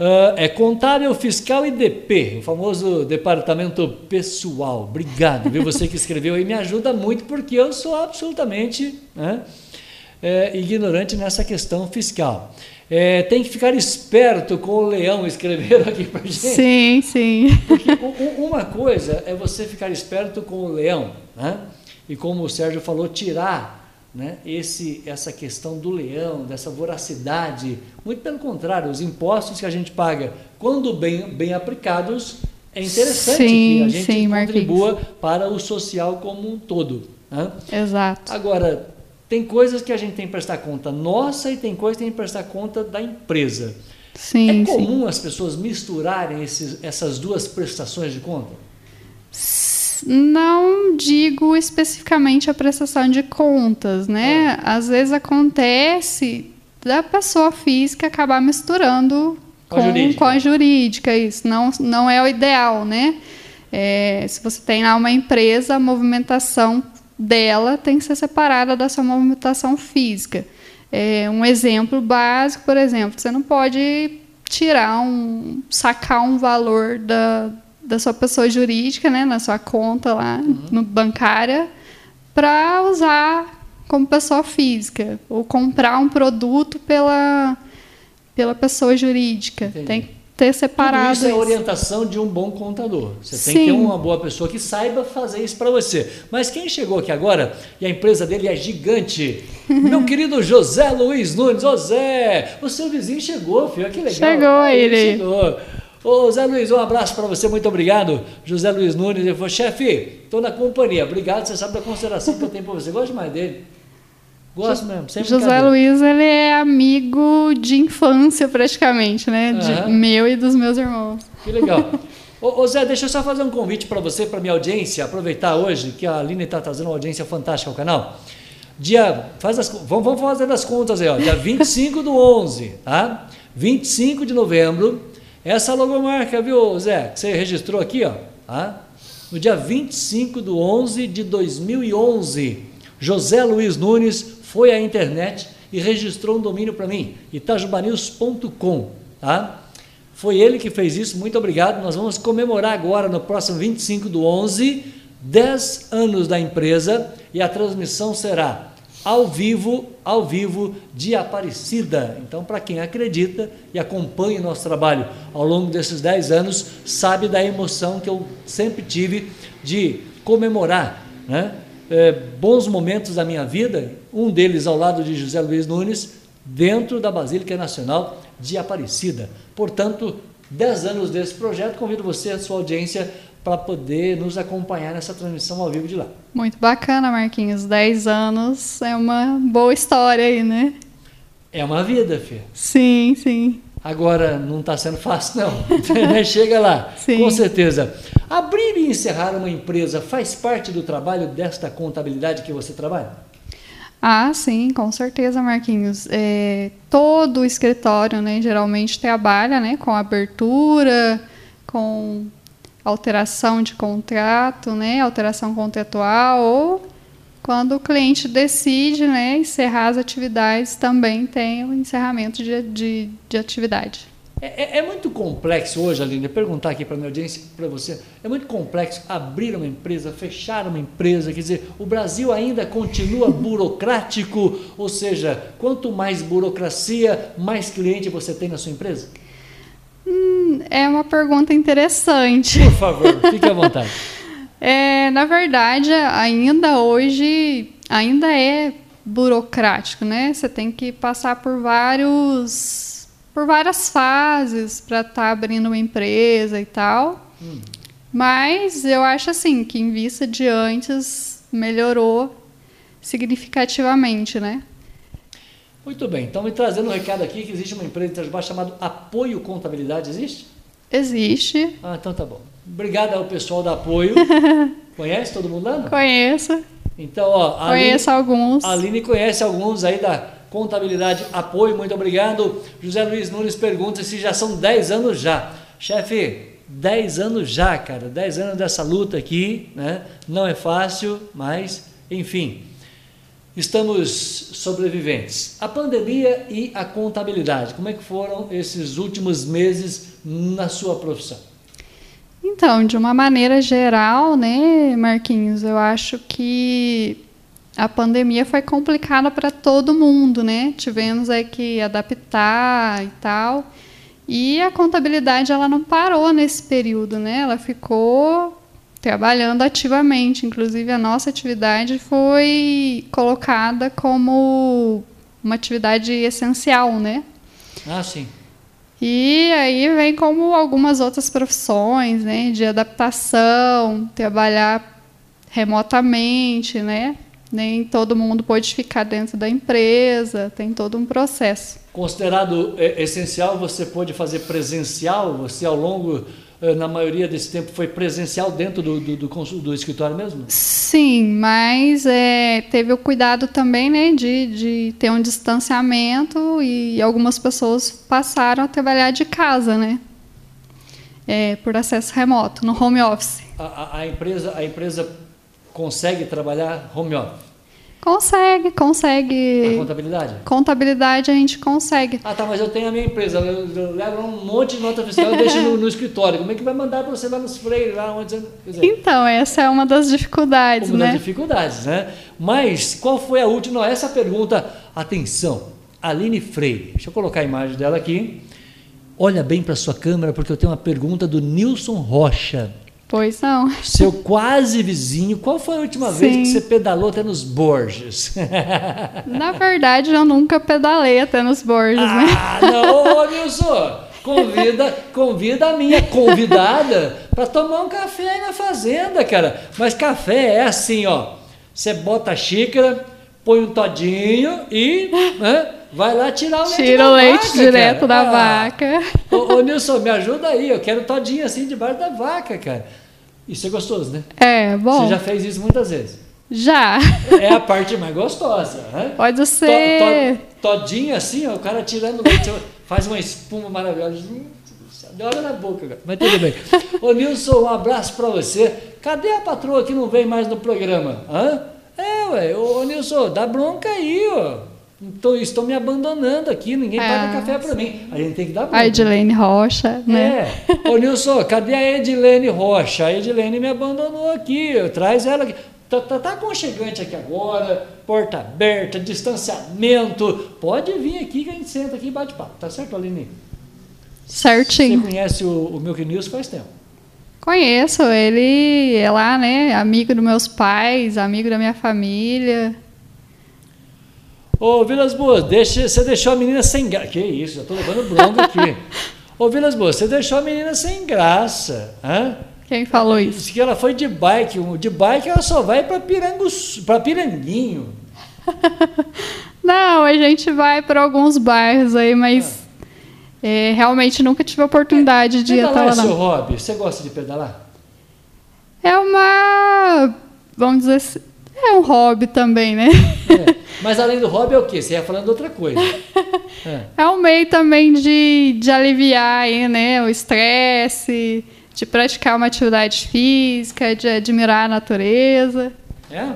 ah, é contábil, fiscal e DP, o famoso departamento pessoal. Obrigado, viu? Você que escreveu aí me ajuda muito, porque eu sou absolutamente né, é, ignorante nessa questão fiscal. É, tem que ficar esperto com o leão, escreveram aqui pra gente. Sim, sim. Porque uma coisa é você ficar esperto com o leão, né? e como o Sérgio falou, tirar né, esse, essa questão do leão, dessa voracidade. Muito pelo contrário, os impostos que a gente paga, quando bem, bem aplicados, é interessante Sim, que a gente sim, Marquinhos. contribua para o social como um todo. né? Exato. Agora, tem coisas que a gente tem que prestar conta nossa e tem coisas que tem que prestar conta da empresa. Sim, é sim. comum as pessoas misturarem esses, essas duas prestações de conta? Não digo especificamente a prestação de contas, né? Ah. Às vezes acontece da pessoa física acabar misturando Com a com, jurídica. com a jurídica, isso não, não é o ideal, né? É, se você tem lá uma empresa, a movimentação dela tem que ser separada da sua movimentação física. É, um exemplo básico, por exemplo, você não pode tirar um, sacar um valor da, da sua pessoa jurídica, né, na sua conta lá uhum. no bancária, para usar como pessoa física ou comprar um produto pela pela pessoa jurídica. Entendi. Tem ter separado. Tudo isso é orientação de um bom contador. Você Sim. tem que ter uma boa pessoa que saiba fazer isso para você. Mas quem chegou aqui agora e a empresa dele é gigante, meu querido José Luiz Nunes. José, o seu vizinho chegou, filho. Que legal. Chegou ele. Chegou. Ô, Zé Luiz, um abraço para você, muito obrigado. José Luiz Nunes, ele falou, chefe, estou na companhia, obrigado, você sabe da consideração que eu tenho por você. Gosto mais dele. Gosto mesmo, sempre José Luiz, ele é amigo de infância praticamente, né? De meu e dos meus irmãos. Que legal. ô, ô, Zé, deixa eu só fazer um convite para você, para minha audiência, aproveitar hoje que a Aline está trazendo uma audiência fantástica ao canal. Dia, faz as, vamos, vamos fazer as contas aí, ó. Dia 25 do 11, tá? 25 de novembro. Essa logomarca, viu, Zé, que você registrou aqui, ó, tá? No dia 25 do 11 de 2011, José Luiz Nunes foi à internet e registrou um domínio para mim, itajubanews.com, tá? Foi ele que fez isso, muito obrigado. Nós vamos comemorar agora, no próximo 25 do 11, 10 anos da empresa e a transmissão será ao vivo, ao vivo de Aparecida. Então, para quem acredita e acompanha o nosso trabalho ao longo desses 10 anos, sabe da emoção que eu sempre tive de comemorar, né? é, bons momentos da minha vida, um deles ao lado de José Luiz Nunes, dentro da Basílica Nacional de Aparecida. Portanto, 10 anos desse projeto, convido você, a sua audiência, para poder nos acompanhar nessa transmissão ao vivo de lá. Muito bacana, Marquinhos. 10 anos é uma boa história aí, né? É uma vida, filha. Sim, sim. Agora, não está sendo fácil, não. Chega lá, sim. com certeza. Abrir e encerrar uma empresa faz parte do trabalho desta contabilidade que você trabalha? Ah, sim, com certeza, Marquinhos. É, todo o escritório, né, geralmente trabalha, né, com abertura, com alteração de contrato, né, alteração contratual, ou quando o cliente decide, né, encerrar as atividades, também tem o encerramento de, de, de atividade. É, é, é, muito complexo hoje, Aline, perguntar aqui para a minha audiência, para você, é muito complexo abrir uma empresa, fechar uma empresa, quer dizer, o Brasil ainda continua burocrático, ou seja, quanto mais burocracia, mais cliente você tem na sua empresa? Hum, é uma pergunta interessante. Por favor, fique à vontade. é, na verdade, ainda hoje, ainda é burocrático, né? Você tem que passar por vários por várias fases para estar tá abrindo uma empresa e tal. Hum. Mas eu acho assim que em vista de antes melhorou significativamente, né? Muito bem. Então me trazendo um recado aqui que existe uma empresa de Itajubá chamada Apoio Contabilidade, existe? Existe. Ah, então tá bom. Obrigado ao pessoal da Apoio. Conhece todo mundo lá? Conheço. Então, ó, Conheço Aline, alguns. A Aline conhece alguns aí da Contabilidade Apoio, muito obrigado. José Luiz Nunes pergunta se já são 10 anos já. Chefe, 10 anos já, cara, 10 anos dessa luta aqui, né? Não é fácil, mas, enfim, estamos sobreviventes. A pandemia e a contabilidade, como é que foram esses últimos meses na sua profissão? Então, de uma maneira geral, né, Marquinhos, eu acho que a pandemia foi complicada para todo mundo, né? Tivemos aí que adaptar e tal. E a contabilidade ela não parou nesse período, né? Ela ficou trabalhando ativamente. Inclusive a nossa atividade foi colocada como uma atividade essencial, né? Ah, sim. E aí vem como algumas outras profissões, né, de adaptação, trabalhar remotamente, né? nem todo mundo pode ficar dentro da empresa, tem todo um processo. Considerado é, essencial, você pode fazer presencial? Você, ao longo, na maioria desse tempo, foi presencial dentro do, do, do, do escritório mesmo? Sim, mas é, teve o cuidado também né, de, de ter um distanciamento e algumas pessoas passaram a trabalhar de casa, né? É, por acesso remoto, no home office. a, a, empresa, a empresa consegue trabalhar home office? Consegue, consegue. A contabilidade? Contabilidade a gente consegue. Ah, tá, mas eu tenho a minha empresa, eu, eu levo um monte de nota fiscal e deixo no, no, escritório. Como é que vai mandar para você lá nos freios, lá onde dizer, Então, essa é uma das dificuldades, uma né? Uma das dificuldades, né? Mas qual foi a última? Não, essa pergunta, atenção, Aline Freire, deixa eu colocar a imagem dela aqui. Olha bem para sua câmera, porque eu tenho uma pergunta do Nilson Rocha. Pois não. Seu quase vizinho, qual foi a última Sim. vez que você pedalou até nos Borges? Na verdade, eu nunca pedalei até nos Borges, ah, né? Ah, não, ô, Nilson! Convida, convida a minha convidada para tomar um café aí na fazenda, cara. Mas café é assim, ó. Você bota a xícara, põe um todinho e né, vai lá tirar o leite Tira o leite vaca, direto cara. da ah, vaca. Ô, ô, Nilson, me ajuda aí. Eu quero todinho assim debaixo da vaca, cara. Isso é gostoso, né? É, bom. Você já fez isso muitas vezes? Já. É a parte mais gostosa. Né? Pode ser. To, to, todinho assim, ó, o cara tirando leite, faz uma espuma maravilhosa. Adora na boca, cara. Mas tudo bem. Ô Nilson, um abraço para você. Cadê a patroa que não vem mais no programa? Hã? É, ué. Ô Nilson, dá bronca aí, ó. Então, estão me abandonando aqui, ninguém é, paga café para mim. A gente tem que dar bronca. A Edilene Rocha, né? É. Ô, Nilson, cadê a Edilene Rocha? A Edilene me abandonou aqui. Traz ela aqui. Tá, tá, tá aconchegante aqui agora, porta aberta, distanciamento. Pode vir aqui que a gente senta aqui e bate papo. Tá certo, Aline? Certinho. Você conhece o, o Milk News faz tempo? Conheço. Ele é lá, né? Amigo dos meus pais, amigo da minha família. Ô, Vilas Boas, deixa, você deixou a menina sem graça. Que isso, já estou levando bronca aqui. Ô, Vilas Boas, você deixou a menina sem graça. Hã? Quem falou isso? Disse que ela foi de bike. De bike ela só vai para Piranguinho. Não, a gente vai para alguns bairros aí, mas ah. é, realmente nunca tive a oportunidade é, de ir até lá. é seu hobby? Você gosta de pedalar? É uma, vamos dizer assim, é um hobby também, né? É. Mas além do hobby é o quê? Você ia falando outra coisa. É, é um meio também de, de aliviar aí, né, o estresse, de praticar uma atividade física, de admirar a natureza. É?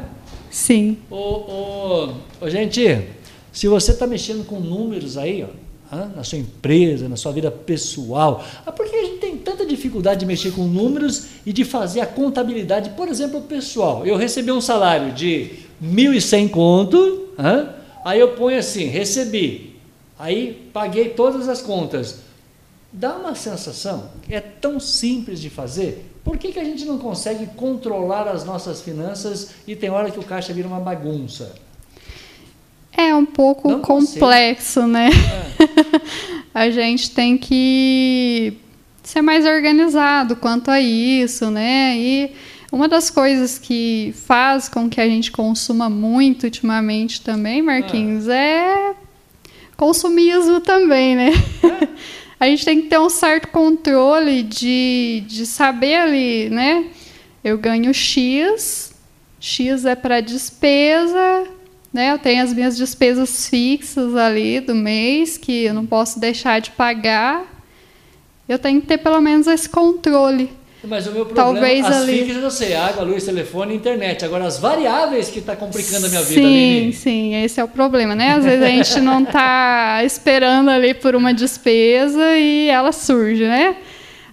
Sim. Ô, ô, ô gente, se você está mexendo com números aí, ó, na sua empresa, na sua vida pessoal. Ah, por que a gente tem tanta dificuldade de mexer com números e de fazer a contabilidade, por exemplo, pessoal? Eu recebi um salário de 1.100 conto, aí eu ponho assim, recebi, aí paguei todas as contas. Dá uma sensação, é tão simples de fazer, por que, que a gente não consegue controlar as nossas finanças e tem hora que o caixa vira uma bagunça? É um pouco Não complexo, consigo. né? É. a gente tem que ser mais organizado quanto a isso, né? E uma das coisas que faz com que a gente consuma muito ultimamente também, Marquinhos, ah. é consumismo também, né? É. a gente tem que ter um certo controle de, de saber ali, né? Eu ganho X, X é para despesa, né? Eu tenho as minhas despesas fixas ali do mês que eu não posso deixar de pagar. Eu tenho que ter pelo menos esse controle. Mas o meu problema, Talvez as ali... fixas eu sei, água, luz, telefone e internet. Agora, as variáveis que está complicando a minha vida, Sim, sim, esse é o problema, né? Às vezes a gente não está esperando ali por uma despesa e ela surge, né?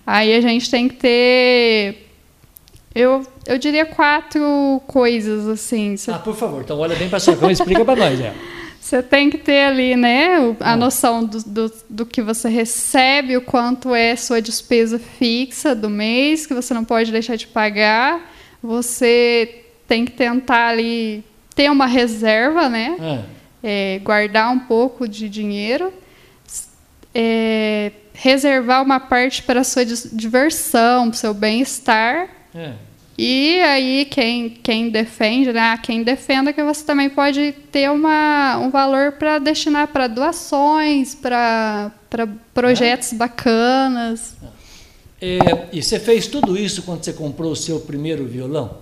Aí a gente tem que ter... Eu eu diria quatro coisas, assim. Cê... Ah, por favor, então olha bem para sua e explica para nós. É. Você tem que ter ali, né, a noção do, do, do, que você recebe, o quanto é sua despesa fixa do mês, que você não pode deixar de pagar. Você tem que tentar ali ter uma reserva, né? É. É, guardar um pouco de dinheiro. É, reservar uma parte para sua diversão, para o seu bem-estar. É. E aí quem, quem defende, né, quem defenda que você também pode ter uma, um valor para destinar para doações, para projetos é. bacanas. É, e você fez tudo isso quando você comprou o seu primeiro violão?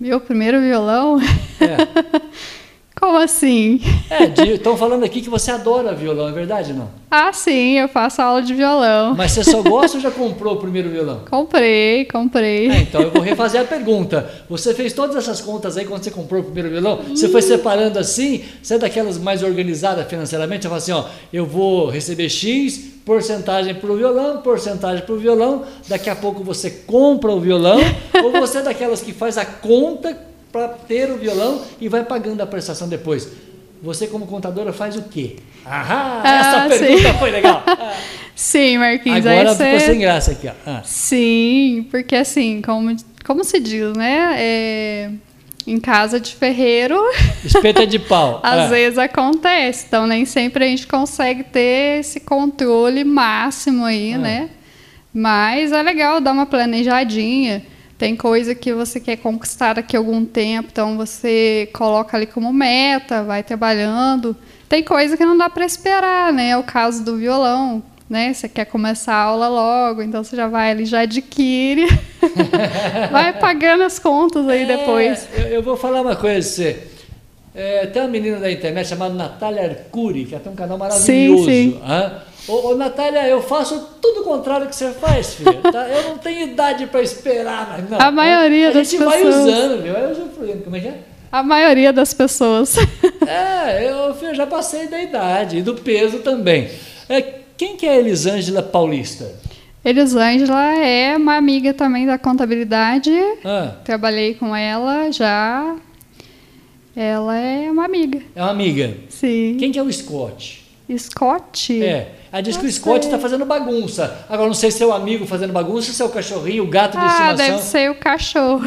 Meu primeiro violão? É. Como assim? É, estão falando aqui que você adora violão, é verdade não? Ah, sim, eu faço aula de violão. Mas você só gosta ou já comprou o primeiro violão? Comprei, comprei. É, então eu vou refazer a pergunta. Você fez todas essas contas aí quando você comprou o primeiro violão? Você foi separando assim? Você é daquelas mais organizadas financeiramente? Você fala assim, ó, eu vou receber X, porcentagem para o violão, porcentagem para o violão, daqui a pouco você compra o violão, ou você é daquelas que faz a conta para ter o violão e vai pagando a prestação depois. Você, como contadora, faz o quê? Ahá, ah, essa pergunta sim. foi legal. Sim, Marquinhos. Agora ficou sem graça aqui. Ó. Ah. Sim, porque assim, como, como se diz, né? É, em casa de ferreiro. Espeta de pau. às ah. vezes acontece. Então, nem sempre a gente consegue ter esse controle máximo aí, ah. né? Mas é legal dar uma planejadinha. Tem coisa que você quer conquistar daqui a algum tempo, então você coloca ali como meta, vai trabalhando. Tem coisa que não dá para esperar, né? É o caso do violão, né? Você quer começar a aula logo, então você já vai ali, já adquire, vai pagando as contas aí é, depois. Eu, eu, vou falar uma coisa pra você. É, tem uma menina da internet chamada Natália Arcuri, que tem um canal maravilhoso. Sim, sim. Ô, ô, Natália, eu faço tudo o contrário que você faz, filha. Tá? Eu não tenho idade para esperar, mas não. A maioria a das pessoas. A gente vai usando, viu? Eu como é que é? A maioria das pessoas. É, eu, eu já passei da idade e do peso também. É, quem que é Elisângela Paulista? Elisângela é uma amiga também da contabilidade. Ah. Trabalhei com ela já. Ela é uma amiga. É uma amiga? Sim. Quem que é o Scott? Scott? É. Aí diz que o Scott está fazendo bagunça. Agora, não sei se é o amigo fazendo bagunça, se é o cachorrinho, o gato de ah, estimação. deve ser o cachorro.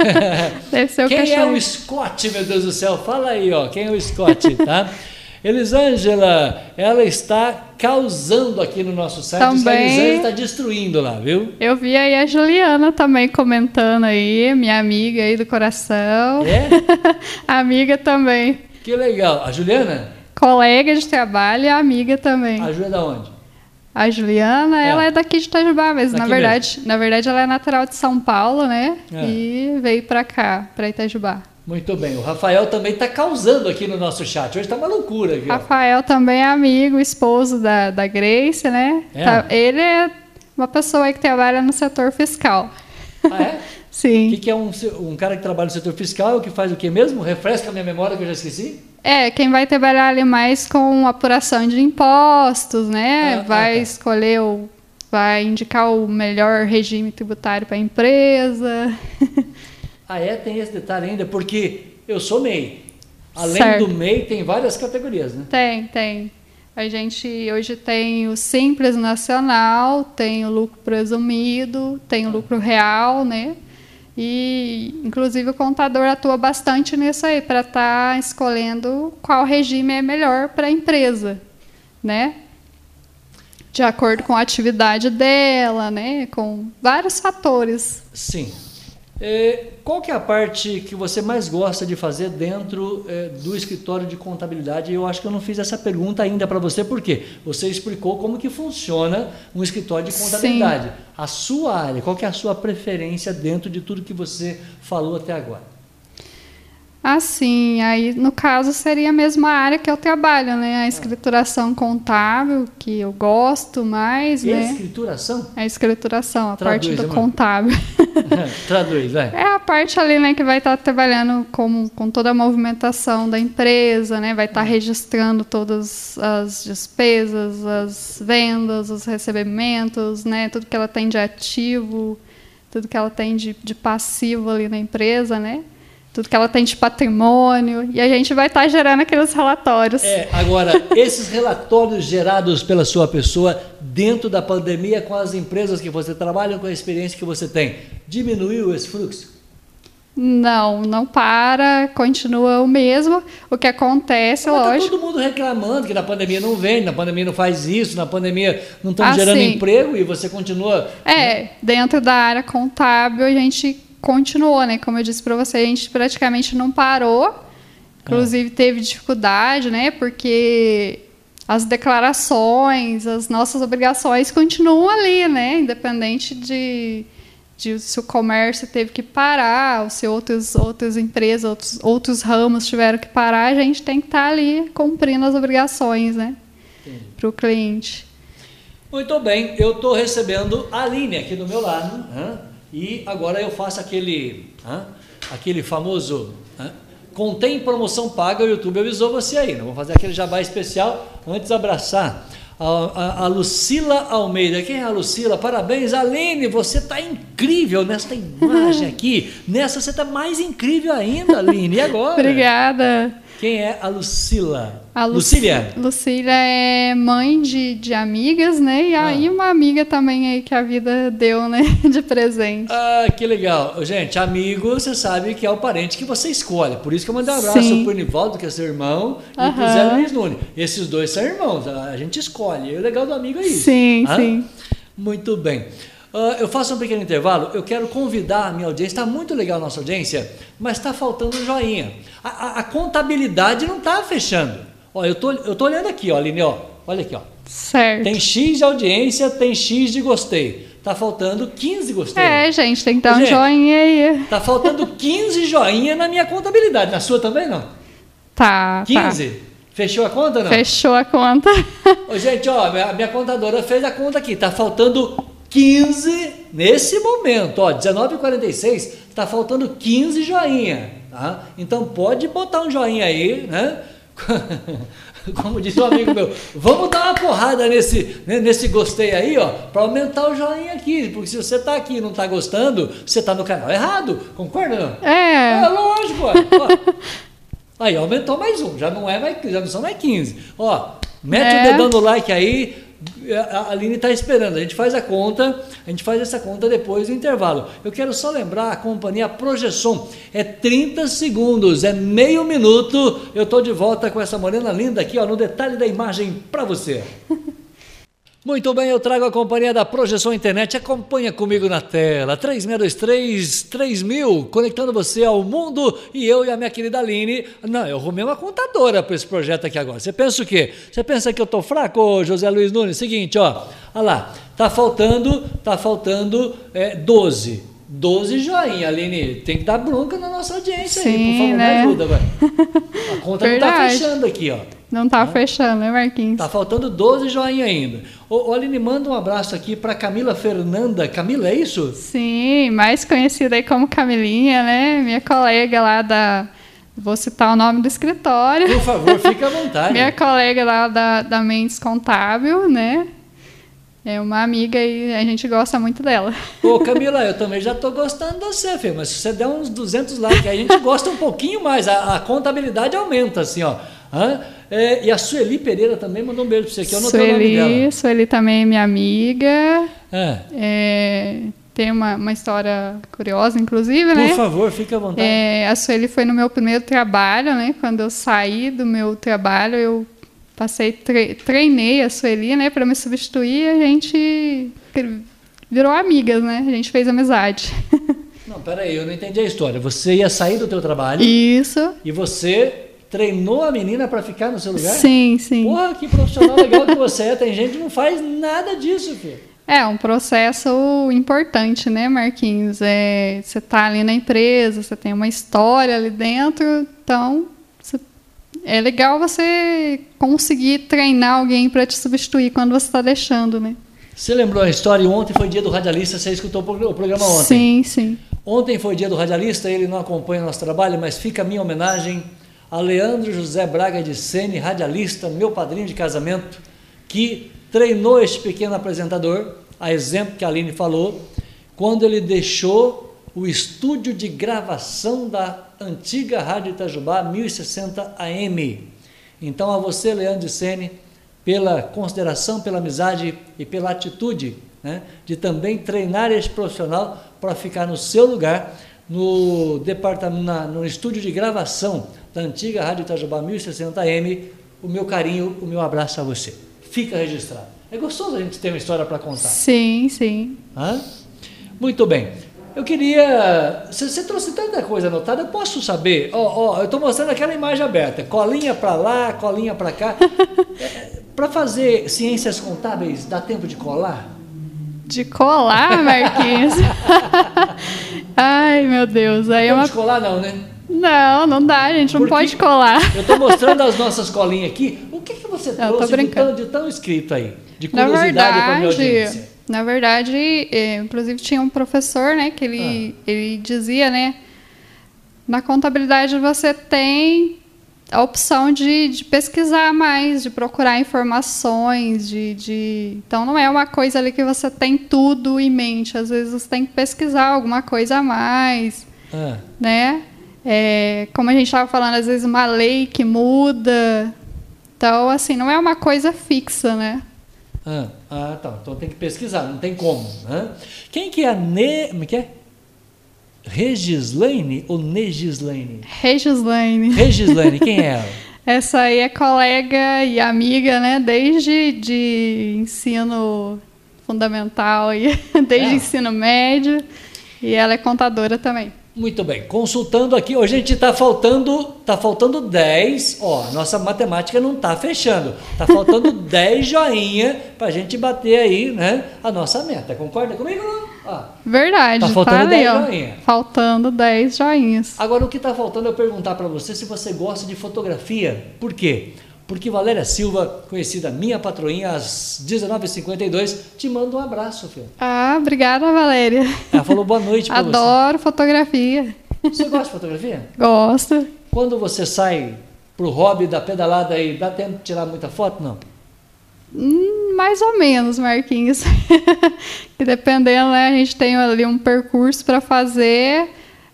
deve ser o Quem cachorro. Quem é o Scott, meu Deus do céu? Fala aí, ó. Quem é o Scott, tá? Elisângela, ela está causando aqui no nosso site. Também, Elisângela está destruindo lá, viu? Eu vi aí a Juliana também comentando aí, minha amiga aí do coração. É? amiga também. Que legal. A Juliana? colega de trabalho e amiga também. A Ju é da onde? A Juliana, é. ela é daqui de Itajubá, mas daqui na verdade, mesmo. na verdade ela é natural de São Paulo, né? É. E veio para cá, para Itajubá. Muito bem. O Rafael também está causando aqui no nosso chat. Hoje está uma loucura. Aqui, Rafael também é amigo, esposo da, da Grace, né? É. Tá, ele é uma pessoa que trabalha no setor fiscal. Ah, é? Sim. O que, que, é um, um cara que trabalha no setor fiscal, o que faz o que mesmo? Refresca a minha memória que eu já esqueci. É, quem vai trabalhar ali mais com apuração de impostos, né? Ah, vai ah, tá. escolher o. vai indicar o melhor regime tributário para a empresa. ah, é? Tem esse detalhe ainda, porque eu sou MEI. Além certo. do MEI, tem várias categorias, né? Tem, tem. A gente hoje tem o Simples Nacional, tem o lucro presumido, tem o lucro real, né? E, inclusive, o contador atua bastante nisso aí, para estar tá escolhendo qual regime é melhor para a empresa, né? De acordo com a atividade dela, né? Com vários fatores. Sim. É, qual que é a parte que você mais gosta de fazer dentro é, do escritório de contabilidade? Eu acho que eu não fiz essa pergunta ainda para você, porque você explicou como que funciona um escritório de contabilidade. Sim. A sua área, qual que é a sua preferência dentro de tudo que você falou até agora? Assim, aí no caso seria a mesma área que eu trabalho, né? A escrituração contábil, que eu gosto mais, e né? A escrituração? A escrituração, a Traduz, parte do contábil. Traduz, vai. É a parte ali, né, que vai estar tá trabalhando com, com toda a movimentação da empresa, né? Vai estar tá registrando todas as despesas, as vendas, os recebimentos, né? Tudo que ela tem de ativo, tudo que ela tem de, de passivo ali na empresa, né? tudo que ela tem de patrimônio, e a gente vai estar tá gerando aqueles relatórios. É, agora, esses relatórios gerados pela sua pessoa dentro da pandemia com as empresas que você trabalha, com a experiência que você tem, diminuiu esse fluxo? Não, não para, continua o mesmo. O que acontece, Mas tá lógico. Tá todo mundo reclamando que na pandemia não vende, na pandemia não faz isso, na pandemia não estão ah, gerando sim. emprego e você continua. É, né? dentro da área contábil a gente continuou, né? Como eu disse para você, a gente praticamente não parou. Inclusive teve dificuldade, né? Porque as declarações, as nossas obrigações continuam ali, né? Independente de, de se o comércio teve que parar, ou se outras, outras empresas, outros, outros ramos tiveram que parar, a gente tem que estar tá ali cumprindo as obrigações, né? Para o cliente. Muito bem, eu estou recebendo a Aline aqui do meu lado, hein? e agora eu faço aquele, hein? aquele famoso. Hein? Contém promoção paga, o YouTube avisou você aí. Não vou fazer aquele jabá especial antes de abraçar a, a, a, Lucila Almeida. Quem é a Lucila? Parabéns, Aline, você está incrível nesta imagem aqui. Nessa você está mais incrível ainda, Aline. E agora? Obrigada. Quem é a Lucila? A Lucília. Lucília é mãe de, de amigas, né? E aí ah. uma amiga também aí que a vida deu, né? De presente. Ah, que legal. Gente, amigo, você sabe que é o parente que você escolhe. Por isso que eu mandei um abraço Sim. pro Nivaldo, que é seu irmão, -huh. e pro Zé Luiz Nunes. Esses dois são irmãos, a gente escolhe. E o legal do amigo é isso. Sim, ah? sim. Muito bem. Uh, eu faço um pequeno intervalo, eu quero convidar a minha audiência, está muito legal a nossa audiência, mas está faltando um joinha. A, a, a contabilidade não está fechando. Ó, eu tô, eu tô olhando aqui, ó, Aline, ó, olha aqui, ó. Certo. Tem X de audiência, tem X de gostei. Tá faltando 15 gostei. É, gente, tem que dar gente, um joinha aí. Tá faltando 15 joinha na minha contabilidade. Na sua também não? Tá. 15? Tá. Fechou a conta não? Fechou a conta. Ô, gente, ó, a minha contadora fez a conta aqui. Tá faltando 15 nesse momento, ó, 19h46, está faltando 15 joinha, tá? Então pode botar um joinha aí, né? Como disse um amigo meu, vamos dar uma porrada nesse, né, nesse gostei aí, ó, para aumentar o joinha aqui, porque se você está aqui e não está gostando, você está no canal errado, concorda não? É. É lógico, ó. Aí aumentou mais um, já não é mais, já não são mais 15. Ó, mete é. o dedão no like aí, a Aline está esperando, a gente faz a conta, a gente faz essa conta depois do intervalo. Eu quero só lembrar a companhia Projeção, é 30 segundos, é meio minuto, eu estou de volta com essa morena linda aqui, ó, no detalhe da imagem para você. Muito bem, eu trago a companhia da Projeção Internet. Acompanha comigo na tela. 3623-3000, conectando você ao mundo e eu e a minha querida Aline. Não, eu arrumei uma contadora para esse projeto aqui agora. Você pensa o quê? Você pensa que eu tô fraco, José Luiz Nunes? Seguinte, ó. Olha lá. Tá faltando, tá faltando é, 12. 12 joinha, Aline. Tem que dar bronca na nossa audiência Sim, aí, por favor, né? me ajuda, vai. A conta não tá fechando aqui, ó. Não tá fechando, né, Marquinhos? Tá faltando 12 joinha ainda. Ô, Aline, manda um abraço aqui para Camila Fernanda. Camila, é isso? Sim, mais conhecida aí como Camilinha, né? Minha colega lá da. Vou citar o nome do escritório. Por favor, fique à vontade. Minha colega lá da, da Mendes Contábil, né? É uma amiga e a gente gosta muito dela. Ô, Camila, eu também já estou gostando de você, filho, mas se você der uns 200 likes, a gente gosta um pouquinho mais, a, a contabilidade aumenta, assim, ó. Hã? É, e a Sueli Pereira também mandou um beijo para você aqui. Eu não Sueli, o nome dela. Sueli também é minha amiga. É. é tem uma, uma história curiosa, inclusive, Por né? Por favor, fique à vontade. É, a Sueli foi no meu primeiro trabalho, né? Quando eu saí do meu trabalho, eu passei, tre treinei a Sueli, né? Para me substituir, a gente virou amigas, né? A gente fez amizade. Não, peraí, eu não entendi a história. Você ia sair do teu trabalho. Isso. E você treinou a menina para ficar no seu lugar? Sim, sim. Porra, que profissional legal que você é. Tem gente que não faz nada disso, filho. É um processo importante, né, Marquinhos? É, você está ali na empresa, você tem uma história ali dentro, então é legal você conseguir treinar alguém para te substituir quando você está deixando, né? Você lembrou a história? Ontem foi dia do radialista, você escutou o programa ontem? Sim, sim. Ontem foi dia do radialista, ele não acompanha o nosso trabalho, mas fica a minha homenagem a Leandro José Braga de Sene, radialista, meu padrinho de casamento, que treinou este pequeno apresentador, a exemplo que a Aline falou, quando ele deixou o estúdio de gravação da antiga Rádio Itajubá 1060 AM. Então, a você, Leandro de Sene, pela consideração, pela amizade e pela atitude né, de também treinar este profissional para ficar no seu lugar no departamento, na, no estúdio de gravação da antiga Rádio Itajubá 1060M, o meu carinho, o meu abraço a você. Fica registrado. É gostoso a gente ter uma história para contar. Sim, sim. Hã? Muito bem. Eu queria. Você, trouxe tanta coisa anotada, eu posso saber? Ó, oh, oh, eu estou mostrando aquela imagem aberta. Colinha para lá, colinha para cá. é, para fazer ciências contábeis, dá tempo de colar? De colar, Marquinhos? Ai, meu Deus. Aí é Não uma... de colar não, né? Não, não dá, a gente não Porque pode colar. Eu estou mostrando as nossas colinhas aqui. O que, que você trouxe de tão, de tão escrito aí? De curiosidade para minha audiência. Na verdade, eh, inclusive tinha um professor, né, que ele, Ah. ele dizia, né, na contabilidade você tem a opção de, de pesquisar mais, de procurar informações, de, de... Então não é uma coisa ali que você tem tudo em mente. Às vezes você tem que pesquisar alguma coisa a mais, Ah, né? É, como a gente estava falando, às vezes uma lei que muda. Então, assim, não é uma coisa fixa, né? Ah, ah, tá. Então tem que pesquisar, não tem como. Né? Quem que é a Ne... Como é que é? Regislaine ou Negislaine? Regislaine. Regislaine, quem é ela? Essa aí é colega e amiga, né? Desde de ensino fundamental e desde É. ensino médio. E ela é contadora também. Muito bem, consultando aqui, hoje a gente está faltando, tá faltando 10, ó, nossa matemática não está fechando, está faltando 10 joinha para a gente bater aí, né, a nossa meta, concorda comigo? não? Ó, Verdade, Tá tá, faltando ali, 10 ó. joinha. Faltando 10 joinhas. Agora o que está faltando é eu perguntar para você se você gosta de fotografia, por quê? Porque Valéria Silva, conhecida minha patroinha, às 19h52, te manda um abraço, filho. Ah, obrigada, Valéria. Ela falou boa noite para você. Adoro fotografia. Você gosta de fotografia? Gosto. Quando você sai pro hobby da pedalada aí, dá tempo de tirar muita foto? Não. Hum, mais ou menos, Marquinhos. que dependendo, né, a gente tem ali um percurso para fazer,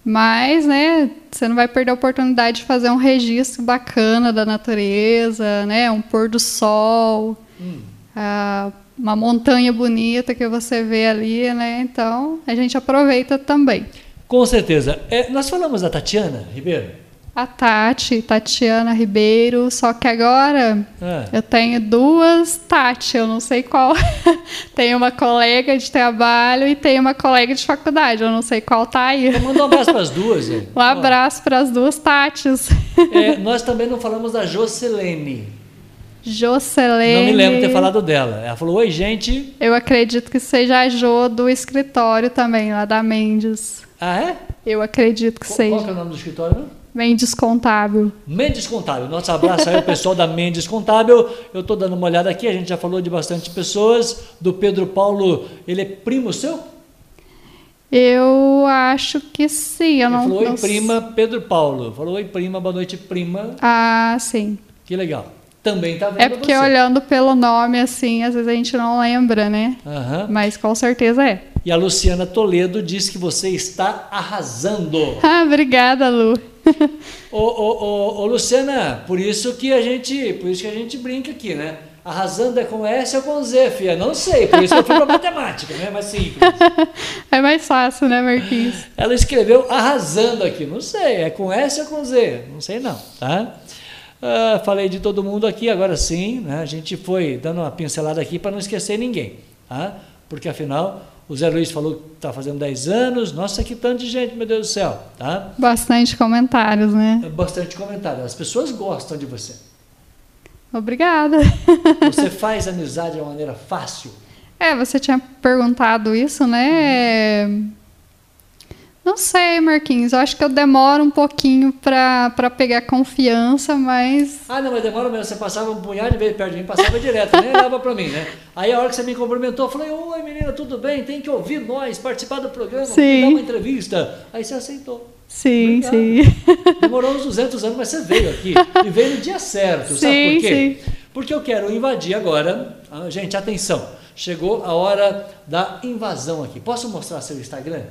mas, né, você não vai perder a oportunidade de fazer um registro bacana da natureza, né, um pôr do sol, ah, uma montanha bonita que você vê ali, né, então a gente aproveita também. Com certeza. É, nós falamos da Tatiana Ribeiro. A Tati, Tatiana Ribeiro, só que agora Ah, eu tenho duas Tati, eu não sei qual. tem uma colega de trabalho e tem uma colega de faculdade, eu não sei qual tá aí. então manda um abraço para as duas. aí. Um abraço para as duas Tatis. É, nós também não falamos da Jocelene. Jocelene. Não me lembro de ter falado dela. Ela falou: Oi, gente. Eu acredito que seja a Jo do escritório também, lá da Mendes. Ah, é? Eu acredito que Qual, seja. qual que é o nome do escritório? Mendes Contábil. Mendes Contábil. Nosso abraço aí ao pessoal da Mendes Contábil. Eu estou dando uma olhada aqui, a gente já falou de bastante pessoas. Do Pedro Paulo, ele é primo seu? Eu acho que sim. Eu Ele não, falou: Oi, não prima, Pedro Paulo. Falou: Oi, prima, boa noite, prima. Ah, sim. Que legal. Também tá vendo É porque você. olhando pelo nome assim, às vezes a gente não lembra, né? Aham. Mas com certeza é. E a Luciana Toledo diz que você está arrasando. Ah, obrigada, Lu. ô, ô, ô, ô, Luciana, por isso que a gente, por isso que a gente brinca aqui, né? Arrasando é com S ou com Z, filha? Não sei, por isso que eu fui pra matemática, né? Mais simples. É mais fácil, né, Marquinhos? Ela escreveu arrasando aqui, não sei, é com S ou com Z? Não sei não, tá? Ah, falei de todo mundo aqui, agora sim, né? A gente foi dando uma pincelada aqui para não esquecer ninguém, tá? Porque afinal, o Zé Luiz falou que está fazendo 10 anos, nossa, que tanto de gente, meu Deus do céu, tá? Bastante comentários, né? Bastante comentário, as pessoas gostam de você. Obrigada. Você faz amizade de uma maneira fácil. É, você tinha perguntado isso, né? Não sei, Marquinhos. Eu acho que eu demoro um pouquinho pra, pra pegar confiança, mas. Ah, não, mas demora mesmo. Você passava um punhado de vezes perto de mim, passava direto, nem olhava pra mim, né? Aí a hora que você me cumprimentou, eu falei: Oi, menina, tudo bem? Tem que ouvir nós, participar do programa, Sim. dar uma entrevista. Aí você aceitou. Sim, Obrigado. sim. Demorou uns 200 anos, mas você veio aqui. E veio no dia certo. sabe Sim, por quê? sim. Porque eu quero invadir agora. Ah, gente, atenção. Chegou a hora da invasão aqui. Posso mostrar seu Instagram?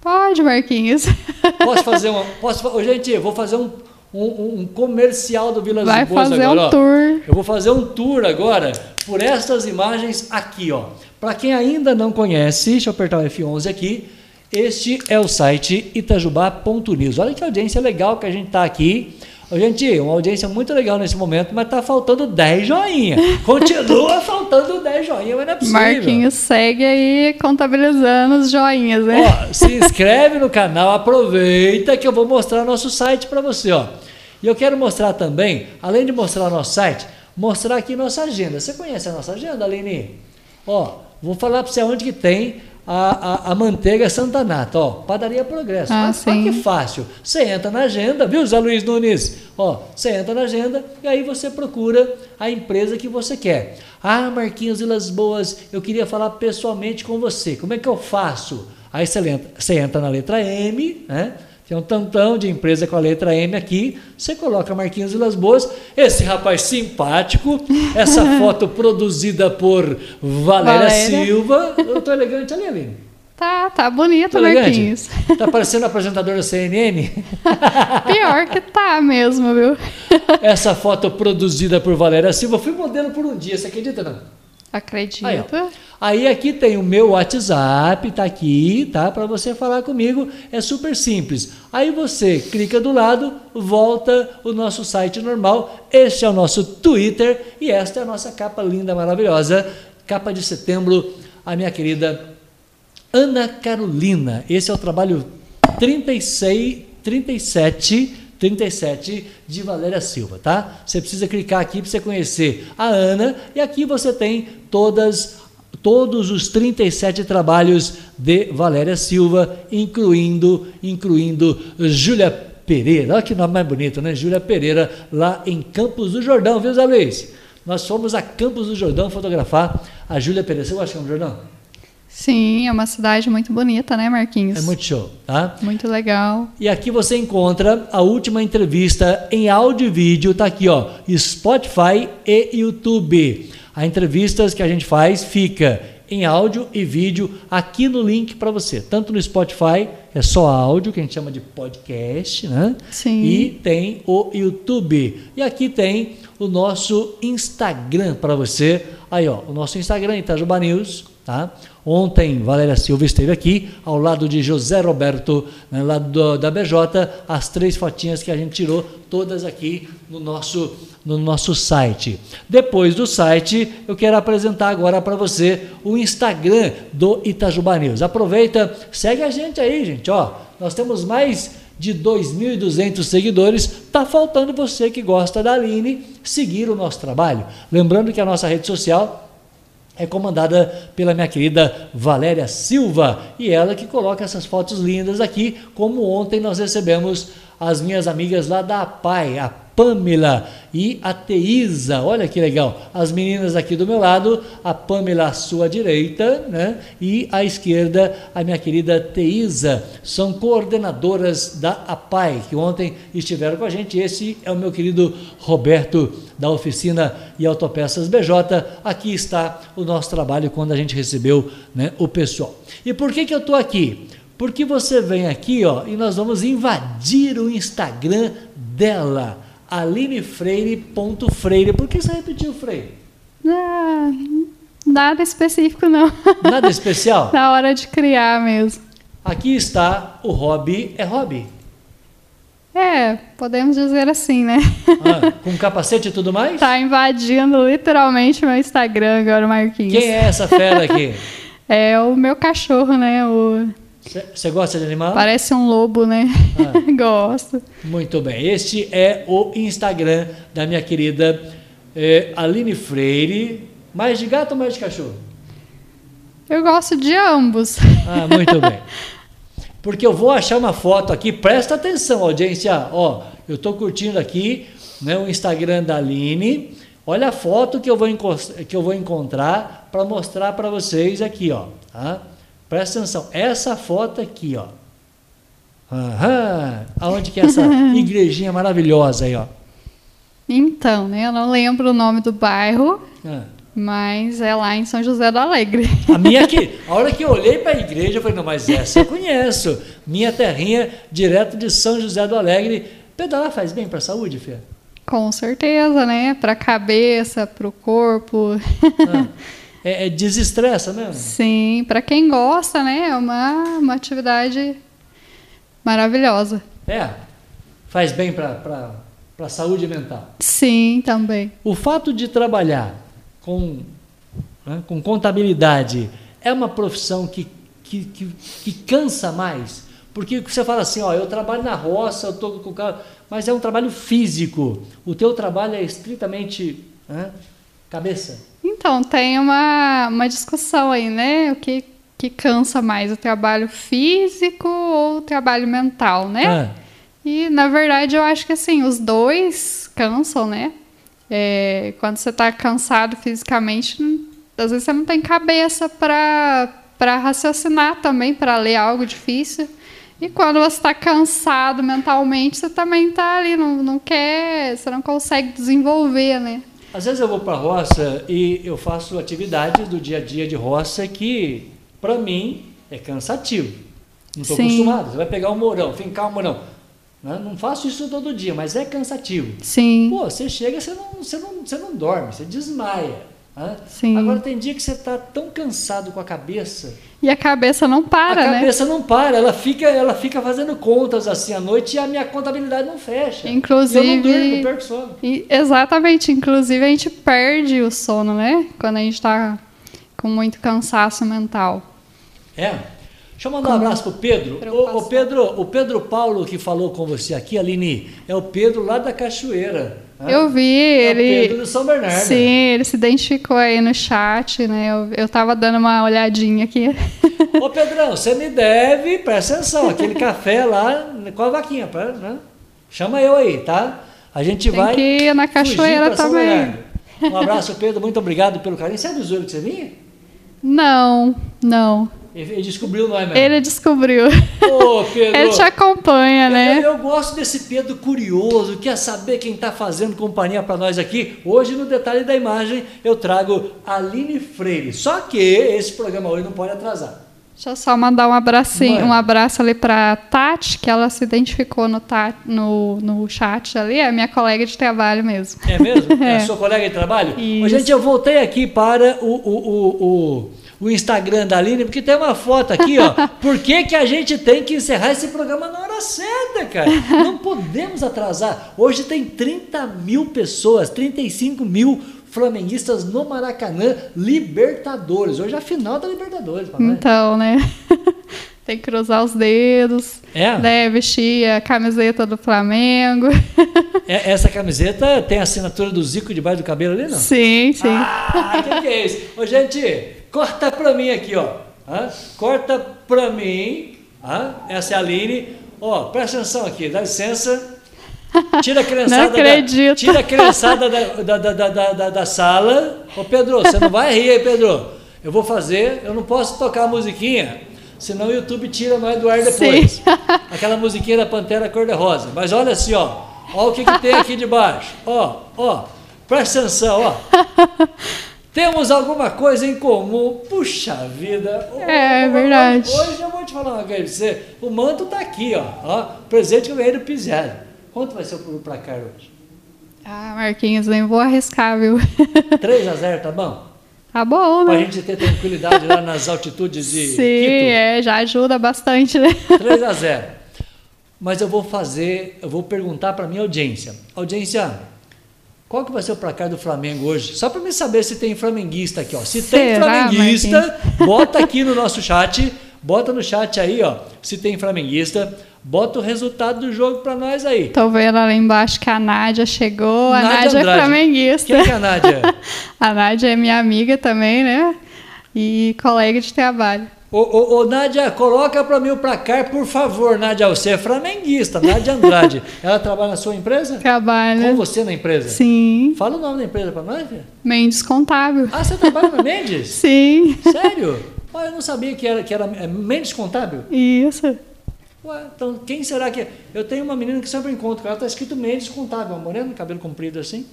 Pode, Marquinhos. Posso fazer uma. Posso, gente, eu vou fazer um, um, um comercial do Vilas Vai Boas fazer agora. um ó. tour. Eu vou fazer um tour agora por estas imagens aqui, ó. Para quem ainda não conhece, deixa eu apertar o F11 aqui. Este é o site itajubá.news. Olha que audiência legal que a gente tá aqui. Gente, uma audiência muito legal nesse momento, mas tá faltando 10 joinha. Continua faltando 10 joinha, mas não é possível. Marquinhos segue aí contabilizando os joinhas, né? Ó, se inscreve no canal, aproveita que eu vou mostrar nosso site para você, ó. E eu quero mostrar também, além de mostrar nosso site, mostrar aqui nossa agenda. Você conhece a nossa agenda, Aline? Ó, vou falar para você onde que tem a, a, a manteiga Santa Nata, ó, Padaria Progresso. Ah, Mas olha sim. que fácil. Você entra na agenda, viu, Zé Luiz Nunes? Ó, você entra na agenda e aí você procura a empresa que você quer. Ah, Marquinhos Vilas Boas, eu queria falar pessoalmente com você. Como é que eu faço? Aí você entra, você entra na letra M, né? Tem um tantão de empresa com a letra M aqui. Você coloca Marquinhos Vilas Boas. Esse rapaz simpático. Essa foto produzida por Valéria, Valéria. Silva. Eu tô elegante ali, Aline. Tá, tá bonito, Tô elegante. Marquinhos. Tá parecendo apresentador da CNN. Pior que tá mesmo, viu? Essa foto produzida por Valéria Silva. Eu fui modelo por um dia, você acredita não? Acredito. Aí. Aí aqui tem o meu WhatsApp, tá aqui, tá? Para você falar comigo, é super simples. Aí você clica do lado, volta o nosso site normal. Este é o nosso Twitter e esta é a nossa capa linda, maravilhosa, capa de setembro, a minha querida Ana Carolina. Esse é o trabalho 36, 37 37 de Valéria Silva, tá? Você precisa clicar aqui para você conhecer a Ana e aqui você tem todas todos os 37 trabalhos de Valéria Silva, incluindo incluindo Júlia Pereira. Olha que nome mais bonito, né? Júlia Pereira lá em Campos do Jordão, viu, Zé Luiz? Nós fomos a Campos do Jordão fotografar a Júlia Pereira. Você gosta de Campos do Jordão? Sim, é uma cidade muito bonita, né, Marquinhos? É muito show, tá? Muito legal. E aqui você encontra a última entrevista em áudio e vídeo, tá aqui, ó, Spotify e YouTube. A entrevistas que a gente faz fica em áudio e vídeo aqui no link para você. Tanto no Spotify, é só áudio, que a gente chama de podcast, né? Sim. E tem o YouTube. E aqui tem o nosso Instagram para você. Aí, ó, o nosso Instagram, Itajuba News, tá? Ontem, Valéria Silva esteve aqui, ao lado de José Roberto, né, lá do, da BJ, as três fotinhas que a gente tirou, todas aqui no nosso, no nosso site. Depois do site, eu quero apresentar agora para você o Instagram do Itajuba News. Aproveita, segue a gente aí, gente, ó. Nós temos mais de 2.200 seguidores. Tá faltando você que gosta da Aline seguir o nosso trabalho. Lembrando que a nossa rede social é comandada pela minha querida Valéria Silva e ela que coloca essas fotos lindas aqui, como ontem nós recebemos as minhas amigas lá da APAI, a Pamela e a Teísa. Olha que legal. As meninas aqui do meu lado, a Pamela à sua direita, né? E à esquerda, a minha querida Teísa. São coordenadoras da APAI, que ontem estiveram com a gente. Esse é o meu querido Roberto, da oficina e Autopeças BJ. Aqui está o nosso trabalho quando a gente recebeu né, o pessoal. E por que, que eu estou aqui? Porque você vem aqui ó, e nós vamos invadir o Instagram dela, alinefreire.freire. Por que você repetiu Freire? Ah, nada específico, não. Nada especial? Na hora de criar mesmo. Aqui está o hobby. É hobby? É, podemos dizer assim, né? Ah, com capacete e tudo mais? Tá invadindo literalmente meu Instagram agora, Marquinhos. Quem é essa fera aqui? É o meu cachorro, né? O... Você gosta de animal? Parece um lobo, né? Ah. Gosto. Muito bem. Este é o Instagram da minha querida eh, Aline Freire. Mais de gato ou mais de cachorro? Eu gosto de ambos. Ah, muito bem. Porque eu vou achar uma foto aqui, presta atenção, audiência. Ó, eu estou curtindo aqui né, o Instagram da Aline. Olha a foto que eu vou, que eu vou encontrar para mostrar para vocês aqui, ó. Tá? Presta atenção. Essa foto aqui, ó. Aham. Aonde que é essa igrejinha maravilhosa aí, ó? Então, né? Eu não lembro o nome do bairro, Ah. mas é lá em São José do Alegre. A minha aqui, a hora que eu olhei para a igreja, eu falei, não, mas essa eu conheço. Minha terrinha, direto de São José do Alegre. Pedalar faz bem para a saúde, Fê? Com certeza, né? Pra cabeça, pro corpo. Ah, é, é desestressa mesmo? Sim, pra quem gosta, né? É uma, uma atividade maravilhosa. É, faz bem para a saúde mental. Sim, também. O fato de trabalhar com, né, com contabilidade é uma profissão que, que, que, que cansa mais. Porque você fala assim, ó, eu trabalho na roça, eu estou com o carro, mas é um trabalho físico. O teu trabalho é estritamente né, Cabeça? Então, tem uma, uma discussão aí, né? O que, que cansa mais, o trabalho físico ou o trabalho mental, né? Ah, E, na verdade, eu acho que, assim, os dois cansam, né? É, quando você tá cansado fisicamente, às vezes você não tem cabeça para raciocinar também, para ler algo difícil. E quando você está cansado mentalmente, você também tá ali, não, não quer, você não consegue desenvolver, né? Às vezes eu vou para a roça e eu faço atividades do dia a dia de roça que, para mim, é cansativo. Não estou acostumado. Você vai pegar um morão, fincar um morão. Né? Não faço isso todo dia, mas é cansativo. Sim, Pô, você chega, você não, você não, você não dorme, você desmaia. Né? Sim. Agora tem dia que você está tão cansado com a cabeça, e a cabeça não para, a né? cabeça não para, ela fica, ela fica fazendo contas assim à noite e a minha contabilidade não fecha. Inclusive- E eu não durmo, eu perco sono. E- exatamente, inclusive a gente perde o sono, né? Quando a gente tá com muito cansaço mental. É. Deixa eu mandar um abraço pro Pedro. O, o Pedro. o Pedro Paulo que falou com você aqui, Aline, é o Pedro lá da Cachoeira. Eu vi É o Pedro ele. do São Bernardo. Sim, ele se identificou aí no chat, né? Eu, eu tava dando uma olhadinha aqui. Ô Pedrão, você me deve, presta atenção, aquele café lá com a vaquinha, né? Chama eu aí, tá? A gente Tem vai. que ir na cachoeira também. Um abraço, Pedro, muito obrigado pelo carinho. Você é do Zoeiro que você vinha? Não, não. Ele descobriu nós mesmo. Ele descobriu. Ô, Pedro. Ele te acompanha, né? Eu, eu gosto desse Pedro curioso, quer saber quem está fazendo companhia para nós aqui. Hoje, no detalhe da imagem, eu trago a Aline Freire. Só que esse programa hoje não pode atrasar. Deixa eu só mandar um abracinho, um abraço ali pra Tati, que ela se identificou no, ta- no, no chat ali, é minha colega de trabalho mesmo. É mesmo? É. É. a sua colega de trabalho? Isso. Gente, eu voltei aqui para o, o, o, o, o Instagram da Aline, porque tem uma foto aqui, ó. Por que, que a gente tem que encerrar esse programa na hora certa, cara? Não podemos atrasar. Hoje tem 30 mil pessoas, 35 mil flamenguistas no Maracanã, Libertadores. Hoje é a final da Libertadores, papai. Então, né? Tem que cruzar os dedos, É? né? Vestir a camiseta do Flamengo. É, Essa camiseta tem a assinatura do Zico debaixo do cabelo ali, não? Sim, sim. Ah, que que é isso? Ô, gente, corta pra mim aqui, ó. Corta pra mim. Hã? Essa é a Aline. Ó, presta atenção aqui, dá licença. Tira a criançada, Não acredito. Da, tira a criançada da, da, da, da, sala. Ô, Pedro, você não vai rir aí, Pedro. Eu vou fazer, eu não posso tocar a musiquinha, senão o YouTube tira nós do ar depois. Sim. Aquela musiquinha da Pantera Cor-de-Rosa. Mas olha assim, ó. Ó o que, que tem aqui debaixo. Ó, ó. Presta atenção, ó. Temos alguma coisa em comum. Puxa vida. É, ô, verdade. Hoje eu vou te falar uma coisa pra você. O manto tá aqui, ó. ó presente que eu ganhei do Pizzero. Quanto vai ser o placar hoje? Ah, Marquinhos, nem vou arriscar, viu? 3 a 0 tá bom? Tá bom, Pra né? gente ter tranquilidade lá nas altitudes de Sim, Quito. é, já ajuda bastante, né? 3 a 0. Mas eu vou fazer, eu vou perguntar para minha audiência. Audiência, qual que vai ser o placar do Flamengo hoje? Só para me saber se tem flamenguista aqui, ó. Se tem Será, flamenguista, bota aqui no nosso chat, bota no chat aí, ó. Se tem flamenguista, bota o resultado do jogo para nós aí. Tô vendo ali embaixo que a Nádia chegou. A Nádia Nádia, é Andrade. flamenguista. Quem que é a Nádia? A Nádia é minha amiga também, né? E colega de trabalho. Ô, ô, ô, Nádia, coloca para mim o placar, por favor, Nádia. Você é flamenguista, Nádia Andrade. Ela trabalha na sua empresa? Trabalha. Com você na empresa? Sim. Fala o nome da empresa para nós. Mendes Contábil. Ah, você trabalha na Mendes? Sim. Sério? Ah, eu não sabia que era, que era é, Mendes Contábil. Isso. Ué, então quem será que é? Eu tenho uma menina que sempre encontro ela, está escrito Mendes Contábil, uma morena, cabelo comprido assim.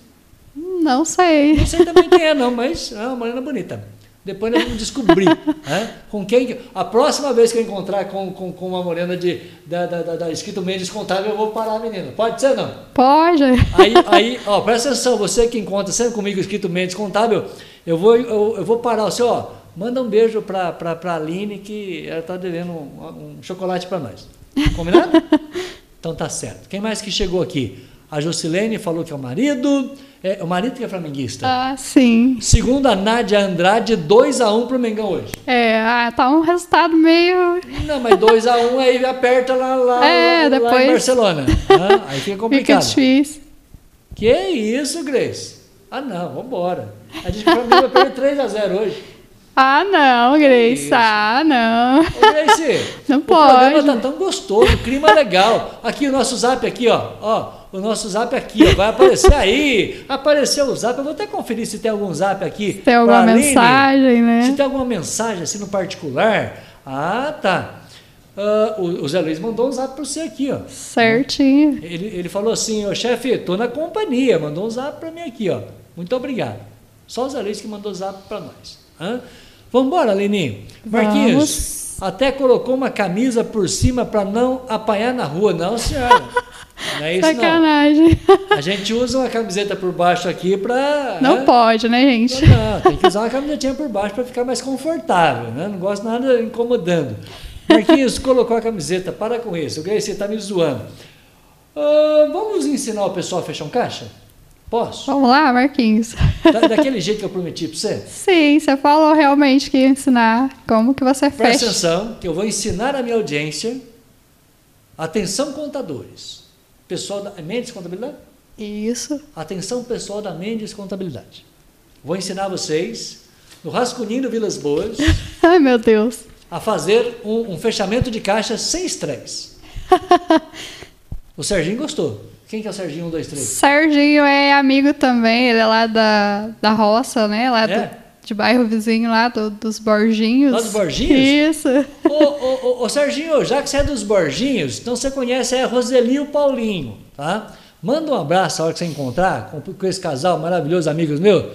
Não sei. Não sei também quem é não, mas é uma morena bonita. Depois nós vamos descobrir né? com quem. que- A próxima vez que eu encontrar com, com, com uma morena de, da, da, da, da escrito Mendes Contábil, eu vou parar a menina. Pode ser não? Pode. Aí, aí, ó, presta atenção, você que encontra sempre comigo escrito Mendes Contábil, eu vou, eu, eu vou parar o seu, ó, manda um beijo pra, pra, pra Aline que ela tá devendo um, um chocolate pra nós. Combinado? então tá certo. Quem mais que chegou aqui? A Jocilene falou que é o marido, é o marido que é flamenguista. Ah, sim. Segundo a Nádia Andrade, 2x1 pro Mengão hoje. É, ah, tá um resultado meio. Não, mas 2x1 aí aperta lá, lá, É, lá, lá depois- em Barcelona. Hã? Aí fica Fica complicado. difícil. Que isso, Grace? Ah, não, vambora. A gente vai perder 3 a 0 hoje. Ah, não, Grace. Ah, não. Ô, Grace, não o pode. O programa tá tão gostoso, o clima é legal. Aqui o nosso zap aqui, ó. Ó, o nosso zap aqui, ó, vai aparecer aí. Apareceu o zap. Eu vou até conferir se tem algum zap aqui. Se tem alguma mensagem, né? Se tem alguma mensagem assim no particular. Ah, tá. Uh, o, o, Zé Luiz mandou um zap para você aqui, ó. Certinho. Ele, ele falou assim, ô chefe, tô na companhia, mandou um zap para mim aqui, ó. Muito obrigado. Só o Zé Luiz que mandou zap para nós. Hã? Vamos embora, Leninho. Marquinhos, Vamos. até colocou uma camisa por cima para não apanhar na rua. Não, senhora. Não é isso, Sacanagem. Não. A gente usa uma camiseta por baixo aqui para. Não né? pode, né, gente? Não, tem que usar uma camisetinha por baixo para ficar mais confortável, né? Não gosto nada incomodando. Marquinhos colocou a camiseta, para com isso. O Gracie está me zoando. Uh, vamos ensinar o pessoal a fechar um caixa? Posso? Vamos lá, Marquinhos. Da, daquele jeito que eu prometi para você? Sim, você falou realmente que ia ensinar como que você fecha. Presta atenção, que eu vou ensinar a minha audiência. Atenção, contadores. Pessoal da Mendes Contabilidade? Isso. Atenção, pessoal da Mendes Contabilidade. Vou ensinar vocês, no Rascunhinho do Vilas Boas. Ai, meu Deus. A fazer um, um fechamento de caixa sem estresse. o Serginho gostou. Quem que é o Serginho 1, 2, 3? Serginho é amigo também, ele é lá da, da roça, né? Lá é? do, de bairro vizinho lá, do, dos Borginhos. Lá dos Borginhos? Isso. Ô, ô, ô, ô, Serginho, já que você é dos Borginhos, então você conhece a Roseli e o Paulinho, tá? Manda um abraço a hora que você encontrar com, com esse casal maravilhoso, amigos meus.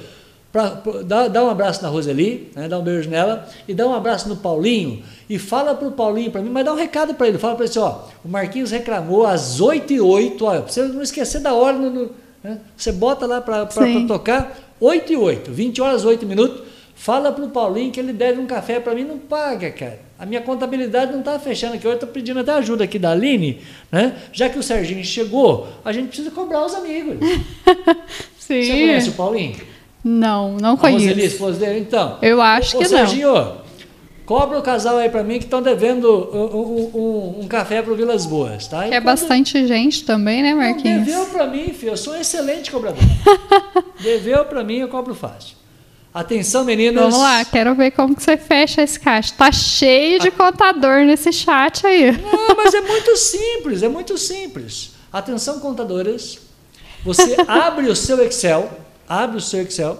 Pra, pra, dá, dá, um abraço na Roseli, né, dá um beijo nela, e dá um abraço no Paulinho, e fala pro Paulinho para mim, mas dá um recado para ele, fala para ele assim, ó, o Marquinhos reclamou às 8 e 8, ó, pra você não esquecer da hora, no, no, né, você bota lá para tocar, 8 e 8, 20 horas 8 minutos, fala pro Paulinho que ele deve um café para mim, não paga, cara. A minha contabilidade não está fechando aqui, eu estou pedindo até ajuda aqui da Aline, né? Já que o Serginho chegou, a gente precisa cobrar os amigos. Sim. Você conhece o Paulinho? Não, não conheço. A Roseli, esposa dele? Então. Eu acho ô, que Serginho, não. Cobra o casal aí para mim que estão devendo um, um, um café para o Vilas Boas, tá? Que é bastante gente também, né, Marquinhos? Não, deveu para mim, filho. Eu sou um excelente cobrador. deveu para mim, eu cobro fácil. Atenção, meninas. Vamos lá, quero ver como que você fecha esse caixa. Tá cheio de contador nesse chat aí. Não, mas é muito simples, é muito simples. Atenção, contadoras. Você abre o seu Excel abre o seu Excel.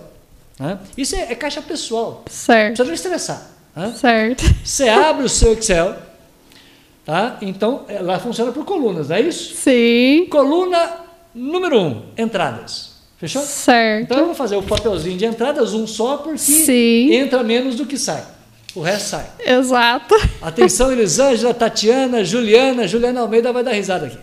Né? Isso é, é, caixa pessoal. Certo. Precisa não estressar. Né? Certo. Você abre o seu Excel. Tá? Então, ela funciona por colunas, não é isso? Sim. Coluna número um, entradas. Fechou? Certo. Então eu vou fazer o papelzinho de entradas, um só, porque Sim. entra menos do que sai. O resto sai. Exato. Atenção, Elisângela, Tatiana, Juliana. Juliana Almeida vai dar risada aqui.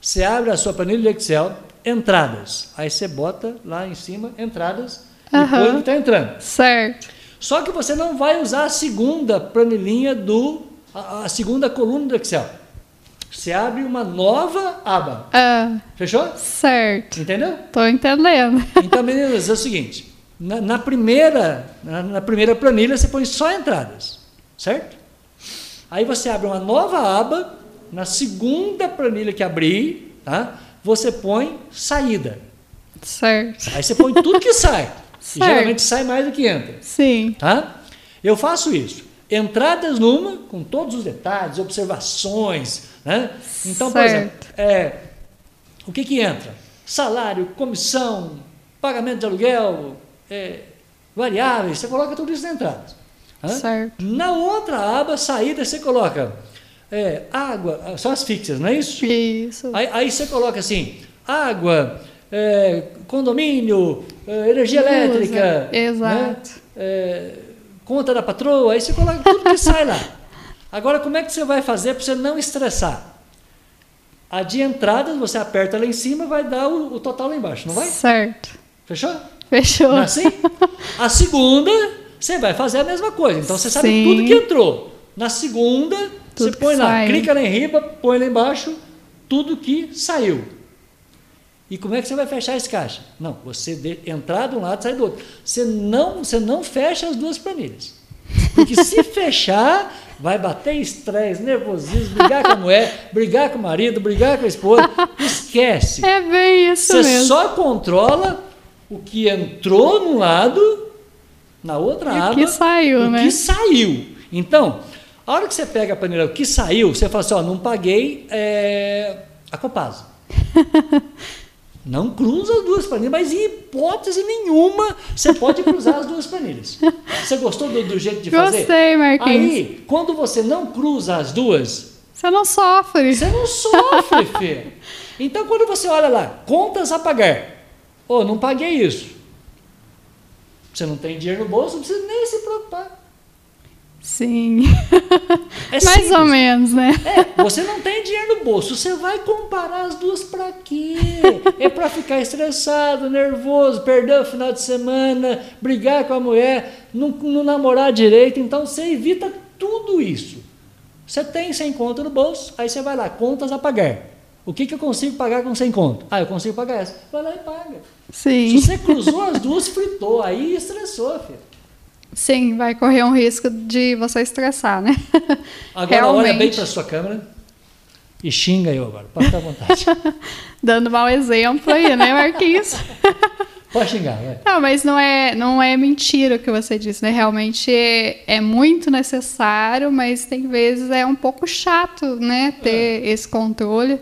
Você abre a sua planilha de Excel, entradas. Aí você bota lá em cima entradas uhum. e põe o que está entrando. Certo. Só que você não vai usar a segunda planilhinha do. a, a segunda coluna do Excel. Você abre uma nova aba. Ah, Fechou? Certo. Entendeu? Tô entendendo. Então, meninas, é o seguinte: na, na primeira, na, na, primeira planilha você põe só entradas, certo? Aí você abre uma nova aba, na segunda planilha que abrir, tá? você põe saída. Certo. Aí você põe tudo que sai. E geralmente sai mais do que entra. Sim. Tá? Eu faço isso. Entradas numa, com todos os detalhes, observações. Né? Então, certo. por exemplo, é, o que, que entra? Salário, comissão, pagamento de aluguel, é, variáveis, você coloca tudo isso na entrada. Certo. Na outra aba, saída, você coloca é, água, são as fixas, não é isso? Isso. Aí, aí você coloca assim, água, é, condomínio, é, energia elétrica. Né? Exato. Né? conta da patroa, aí você coloca tudo que sai lá. Agora, como é que você vai fazer para você não estressar? A de entrada, você aperta lá em cima, vai dar o, o total lá embaixo, não vai? Certo. Fechou? Fechou. É assim? A segunda, você vai fazer a mesma coisa. Então, você sabe Sim. tudo que entrou. Na segunda, tudo você põe lá, sai. clica lá em riba, põe lá embaixo tudo que saiu. E como é que você vai fechar esse caixa? Não, você de, entrar de um lado sai do outro. Você não, você não fecha as duas planilhas. Porque se fechar, vai bater estresse, nervosismo, brigar com a mulher, brigar com o marido, brigar com a esposa. Esquece. É bem isso você mesmo. só controla o que entrou num lado na outra E o aba que saiu, o né? que saiu. Então, a hora que você pega a planilha, o que saiu, você fala assim, ó, não paguei é, a Copasa. Não cruza as duas planilhas, mas em hipótese nenhuma você pode cruzar as duas planilhas. Você gostou do, do jeito de fazer? Gostei, Marquinhos. Aí, quando você não cruza as duas, Você não sofre. você não sofre, Fê. Então, quando você olha lá, contas a pagar. Ô, não paguei isso. Você não tem dinheiro no bolso, não precisa nem se preocupar. Sim. É Mais simples. ou menos, né? É, você não tem dinheiro no bolso, você vai comparar as duas para quê? É para ficar estressado, nervoso, perder o final de semana, brigar com a mulher, não, não namorar direito, então você evita tudo isso. Você tem 100 conto no bolso, aí você vai lá, contas a pagar. O que, que eu consigo pagar com 100 conto? Ah, eu consigo pagar essa. Vai lá e paga. Sim. Se você cruzou as duas, fritou, aí estressou, filho. Sim, vai correr um risco de você estressar, né? Agora olha bem Realmente. para sua câmera e xinga eu agora, pode ficar à vontade. Dando mau exemplo aí, né, Marquinhos? Pode xingar, vai. Não, mas não é, não é mentira o que você disse, né? Realmente é, é muito necessário, mas tem vezes é um pouco chato, né? Ter esse controle.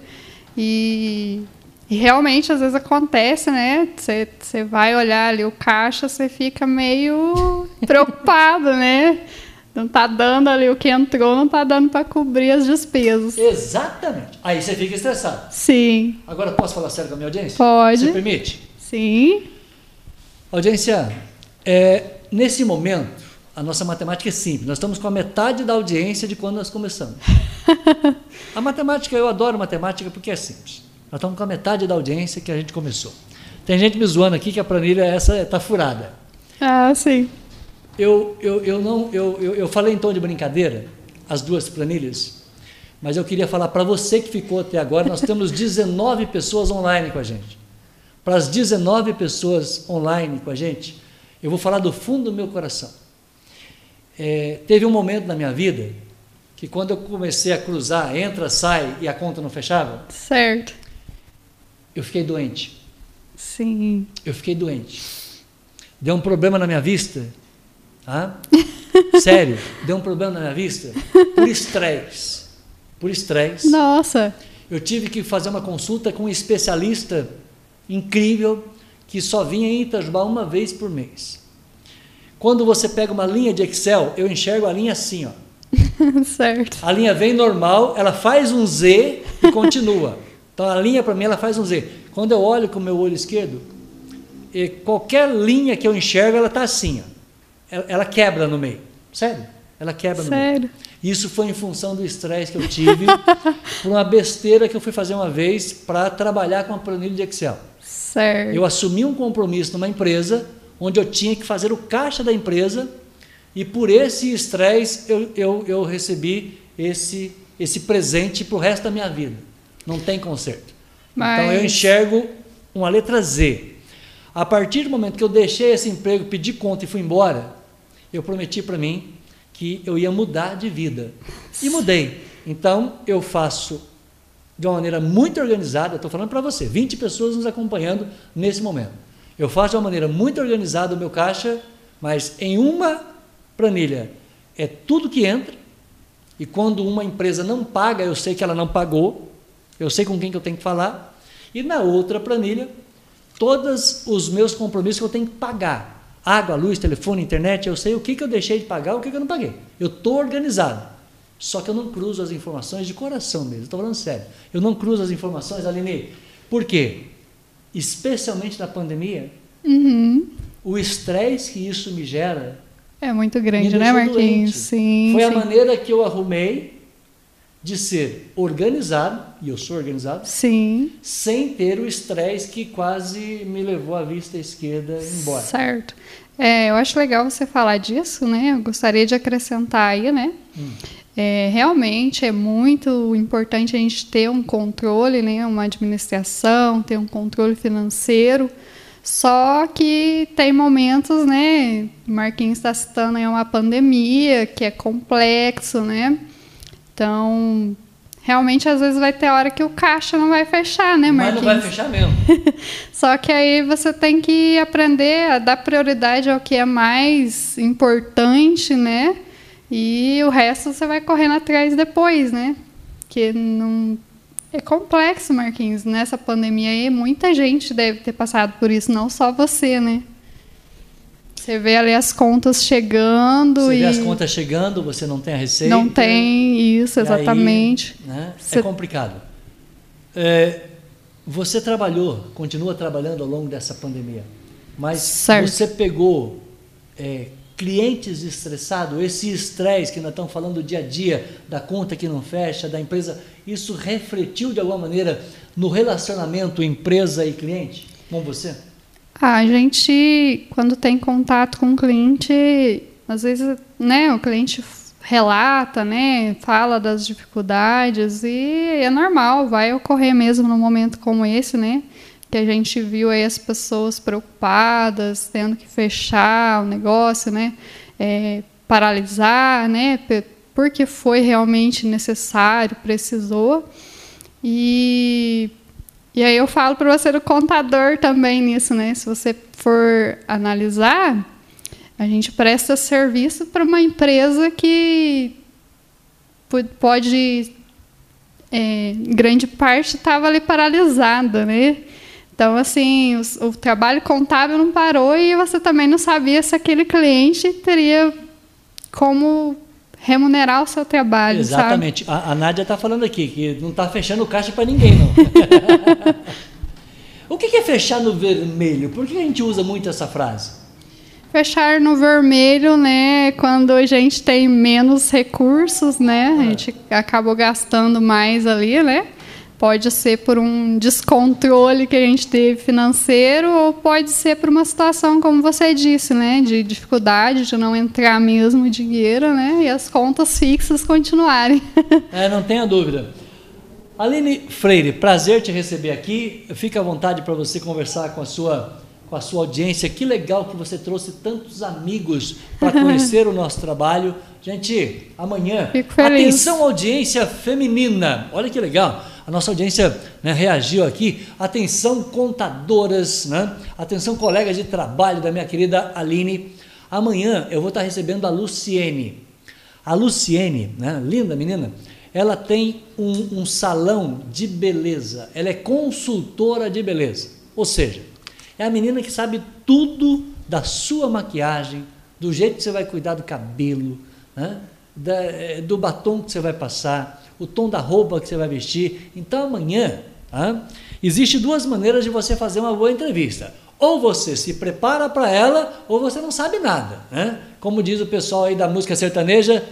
E, e realmente, às vezes acontece, né? Você vai olhar ali o caixa, você fica meio preocupado, né? Não tá dando ali o que entrou, não tá dando para cobrir as despesas. Exatamente. Aí você fica estressado. Sim, Agora posso falar sério com a minha audiência? Pode. Você permite? sim. Audiência, é, nesse momento, a nossa matemática é simples. Nós estamos com a metade da audiência de quando nós começamos. a matemática, eu adoro matemática porque é simples. Nós estamos com a metade da audiência que a gente começou. Tem gente me zoando aqui que a planilha essa está furada. Ah, sim. Eu, eu, eu, não, eu, eu, eu falei em tom de brincadeira as duas planilhas, mas eu queria falar para você que ficou até agora, nós temos 19 pessoas online com a gente. Para as 19 pessoas online com a gente, eu vou falar do fundo do meu coração. É, teve um momento na minha vida que quando eu comecei a cruzar, entra, sai e a conta não fechava, Certo. Eu fiquei doente. Sim. Eu fiquei doente. Deu um problema na minha vista. Tá? Sério, deu um problema na minha vista por estresse. Por estresse. Nossa. Eu tive que fazer uma consulta com um especialista incrível que só vinha em Itajubá uma vez por mês. Quando você pega uma linha de Excel, eu enxergo a linha assim, ó. certo. A linha vem normal, ela faz um Z e continua. Então a linha para mim ela faz um Z. Quando eu olho com o meu olho esquerdo, e qualquer linha que eu enxergo ela está assim, ó. Ela, ela quebra no meio. Sério? Ela quebra no meio. Sério. Isso foi em função do estresse que eu tive por uma besteira que eu fui fazer uma vez para trabalhar com a planilha de Excel. Certo. Eu assumi um compromisso numa empresa onde eu tinha que fazer o caixa da empresa e por esse estresse eu, eu, eu recebi esse, esse presente para o resto da minha vida. Não tem conserto. Então eu Mas- enxergo uma letra Z. A partir do momento que eu deixei esse emprego, pedi conta e fui embora, eu prometi para mim que eu ia mudar de vida. E mudei. Então eu faço de uma maneira muito organizada, estou falando para você, 20 pessoas nos acompanhando nesse momento. Eu faço de uma maneira muito organizada o meu caixa, mas em uma planilha é tudo que entra, e quando uma empresa não paga, eu sei que ela não pagou, eu sei com quem que eu tenho que falar, e na outra planilha, todos os meus compromissos que eu tenho que pagar. Água, luz, telefone, internet, eu sei o que, que eu deixei de pagar, o que, que eu não paguei. Eu estou organizado. Só que eu não cruzo as informações de coração mesmo, estou falando sério. Eu não cruzo as informações, Aline. Por quê? Especialmente na pandemia, Uhum. o estresse que isso me gera É muito grande, né, Marquinhos? doente. Sim. Foi a sim. maneira que eu arrumei de ser organizado, e eu sou organizado, Sim. sem ter o estresse que quase me levou a vista esquerda embora. Certo. É, eu acho legal você falar disso, né? Eu gostaria de acrescentar aí, né? Hum. É, realmente é muito importante a gente ter um controle, né? Uma administração, ter um controle financeiro. Só que tem momentos, né? Marquinhos está citando aí uma pandemia que é complexo, né? Então, realmente às vezes vai ter hora que o caixa não vai fechar, né, Marquinhos? Mas não vai fechar mesmo. Só que aí você tem que aprender a dar prioridade ao que é mais importante, né? E o resto você vai correndo atrás depois, né? Que não é complexo, Marquinhos. Nessa pandemia aí, muita gente deve ter passado por isso, não só você, né? Você vê ali as contas chegando. Você e... vê as contas chegando, você não tem a receita. Não tem isso, exatamente. Aí, né? você... É complicado. É, você trabalhou, continua trabalhando ao longo dessa pandemia, mas certo. você pegou é, clientes estressados, esse estresse que nós estamos falando do dia a dia, da conta que não fecha, da empresa, isso refletiu de alguma maneira no relacionamento empresa e cliente com você? Ah, a gente, quando tem contato com o cliente, às vezes, né, o cliente relata, né, fala das dificuldades e é normal, vai ocorrer mesmo num momento como esse, né, que a gente viu aí as pessoas preocupadas, tendo que fechar o negócio, né, é, paralisar, né, porque foi realmente necessário, precisou. E e aí eu falo para você do contador também nisso, né? Se você for analisar, a gente presta serviço para uma empresa que pode, é, grande parte estava ali paralisada, né? Então, assim, o, o, trabalho contábil não parou e você também não sabia se aquele cliente teria como remunerar o seu trabalho. Exatamente. A, a Nádia está falando aqui que não está fechando caixa para ninguém, não. o que, é fechar no vermelho? Por que a gente usa muito essa frase? Fechar no vermelho, né? Quando a gente tem menos recursos, né? A é. gente acabou gastando mais ali, né? Pode ser por um descontrole que a gente teve financeiro ou pode ser por uma situação, como você disse, né, de dificuldade de não entrar mesmo dinheiro, né, e as contas fixas continuarem. É, não tenha dúvida. Aline Freire, prazer te receber aqui. Fica à vontade para você conversar com a sua com a sua audiência. Que legal que você trouxe tantos amigos para conhecer o nosso trabalho. Gente, amanhã, atenção audiência feminina. Olha que legal a nossa audiência né, reagiu aqui. Atenção, contadoras, né? atenção, colegas de trabalho da minha querida Aline. Amanhã eu vou estar recebendo a Luciene. A Luciene, né, linda menina, ela tem um, um salão de beleza. Ela é consultora de beleza. Ou seja, é a menina que sabe tudo da sua maquiagem, do jeito que você vai cuidar do cabelo, né? da, eh, do batom que você vai passar, o tom da roupa que você vai vestir. Então amanhã, ah, existe duas maneiras de você fazer uma boa entrevista. Ou você se prepara para ela, ou você não sabe nada. Né? Como diz o pessoal aí da música sertaneja,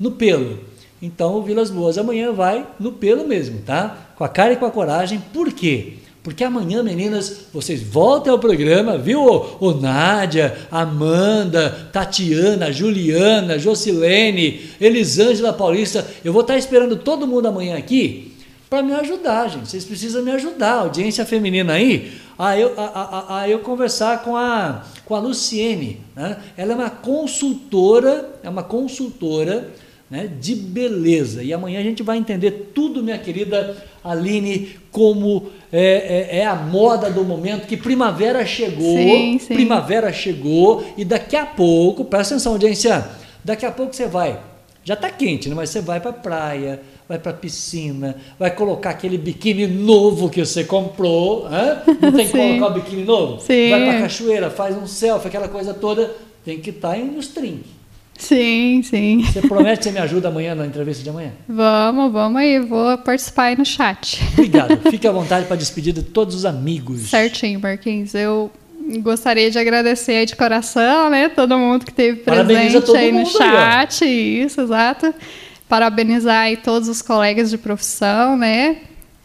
no pelo. Então o Vilas Boas amanhã vai no pelo mesmo, tá? Com a cara e com a coragem. Por quê? Porque amanhã, meninas, vocês voltem ao programa, viu? O, Nádia, Amanda, Tatiana, Juliana, Jocilene, Elisângela Paulista. Eu vou estar esperando todo mundo amanhã aqui para me ajudar, gente. Vocês precisam me ajudar, audiência feminina aí, a eu, a, a, a eu conversar com a, com a Luciene. Né? Ela é uma consultora, é uma consultora né, de beleza. E amanhã a gente vai entender tudo, minha querida Aline, como é, é, é, a moda do momento, que primavera chegou, sim, sim. primavera chegou, e daqui a pouco, presta atenção, audiência, daqui a pouco você vai, já está quente, né? mas você vai para a praia, vai para a piscina, vai colocar aquele biquíni novo que você comprou, hein? não tem que colocar o biquíni novo? Sim. Vai para a cachoeira, faz um selfie, aquela coisa toda, tem que estar tá nos trinques. Sim, sim. Você promete que você me ajuda amanhã na entrevista de amanhã? Vamos, vamos aí. Vou participar aí no chat. Obrigado. Fique à vontade para despedir de todos os amigos. Certinho, Marquinhos. Eu gostaria de agradecer aí de coração, né? Todo mundo que esteve presente aí no chat. Aí, isso, exato. Parabenizar aí todos os colegas de profissão, né?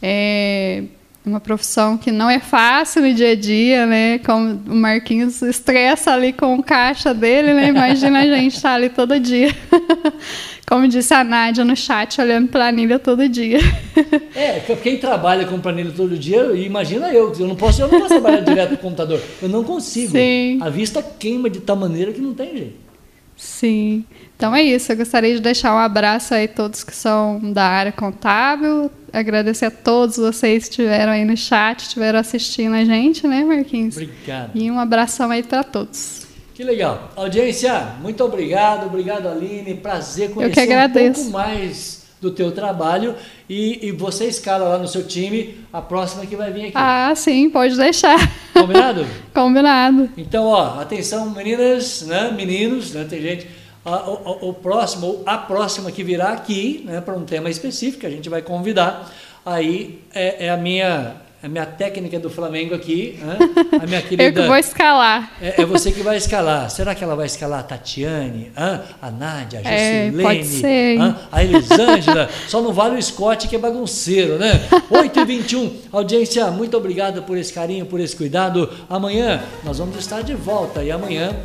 É, uma profissão que não é fácil no dia a dia, né? Como o Marquinhos estressa ali com o caixa dele, né? Imagina a gente estar tá ali todo dia. Como disse a Nádia no chat, olhando planilha todo dia. É, quem trabalha com planilha todo dia, imagina eu, eu não posso, eu não posso trabalhar direto no computador. Eu não consigo. Sim. A vista queima de tal maneira que não tem jeito. Sim. Então é isso. Eu gostaria de deixar um abraço aí a todos que são da área contábil. Agradecer a todos vocês que estiveram aí no chat, estiveram assistindo a gente, né, Marquinhos? Obrigado. E um abração aí para todos. Que legal. Audiência, muito obrigado. Obrigado, Aline. Prazer conhecer Eu que agradeço. um pouco mais do teu trabalho e, e você escala lá no seu time a próxima que vai vir aqui. Ah, sim, pode deixar. Combinado? Combinado. Então, ó, atenção, meninas, né, meninos, né, tem gente. A, o, o, próximo, a próxima que virá aqui, né, para um tema específico, a gente vai convidar. Aí é, é a minha a minha técnica do Flamengo aqui, a minha querida. Eu que vou escalar. É, é, você que vai escalar. Será que ela vai escalar a Tatiane, hein? a Nádia, a Juscelene, é, pode ser, hein? a Elisângela? Só não vale o Scott que é bagunceiro, né? 8 e 21 audiência, muito obrigado por esse carinho, por esse cuidado. Amanhã nós vamos estar de volta e amanhã?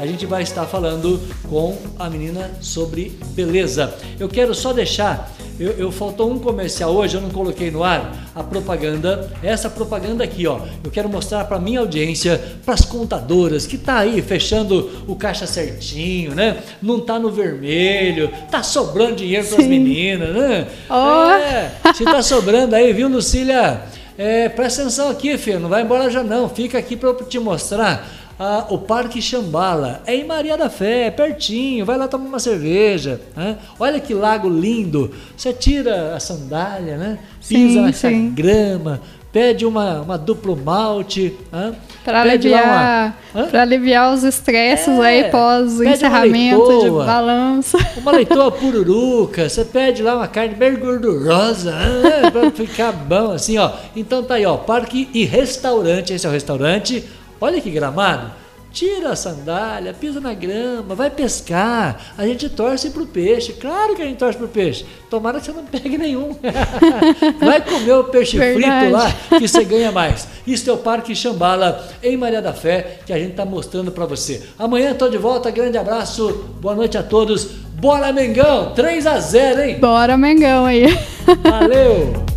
A gente vai estar falando com a menina sobre beleza. Eu quero só deixar eu, eu, faltou um comercial hoje, eu não coloquei no ar a propaganda. Essa propaganda aqui, ó. Eu quero mostrar para minha audiência, para as contadoras que tá aí fechando o caixa certinho, né? Não tá no vermelho, tá sobrando dinheiro para as meninas, né? Oh. É, se tá sobrando aí, viu, Lucília? É, presta atenção aqui, filho, não vai embora já não. Fica aqui para eu te mostrar ah, o Parque Chambala. É em Maria da Fé, é pertinho. Vai lá tomar uma cerveja. Né? Olha que lago lindo. Você tira a sandália, né? Pisa sim, nessa grama. Pede uma, uma duplo malte. Né? Para aliviar, uma... aliviar os estresses É, aí pede pós-encerramento uma de leitoa. balança. Uma leitoa pururuca, você pede lá uma carne bem gordurosa, né? pra ficar bom assim, ó. Então tá aí, ó, parque e restaurante, esse é o restaurante. Olha que gramado. Tira a sandália, pisa na grama, vai pescar. A gente torce pro peixe. Claro que a gente torce pro peixe. Tomara que você não pegue nenhum. vai comer o peixe Verdade. frito lá que você ganha mais. Isso é o Parque Chambala, em Maria da Fé, que a gente está mostrando para você. Amanhã estou de volta. Grande abraço. Boa noite a todos. Bora, Mengão! 3 a 0 hein? Bora, Mengão aí. Valeu!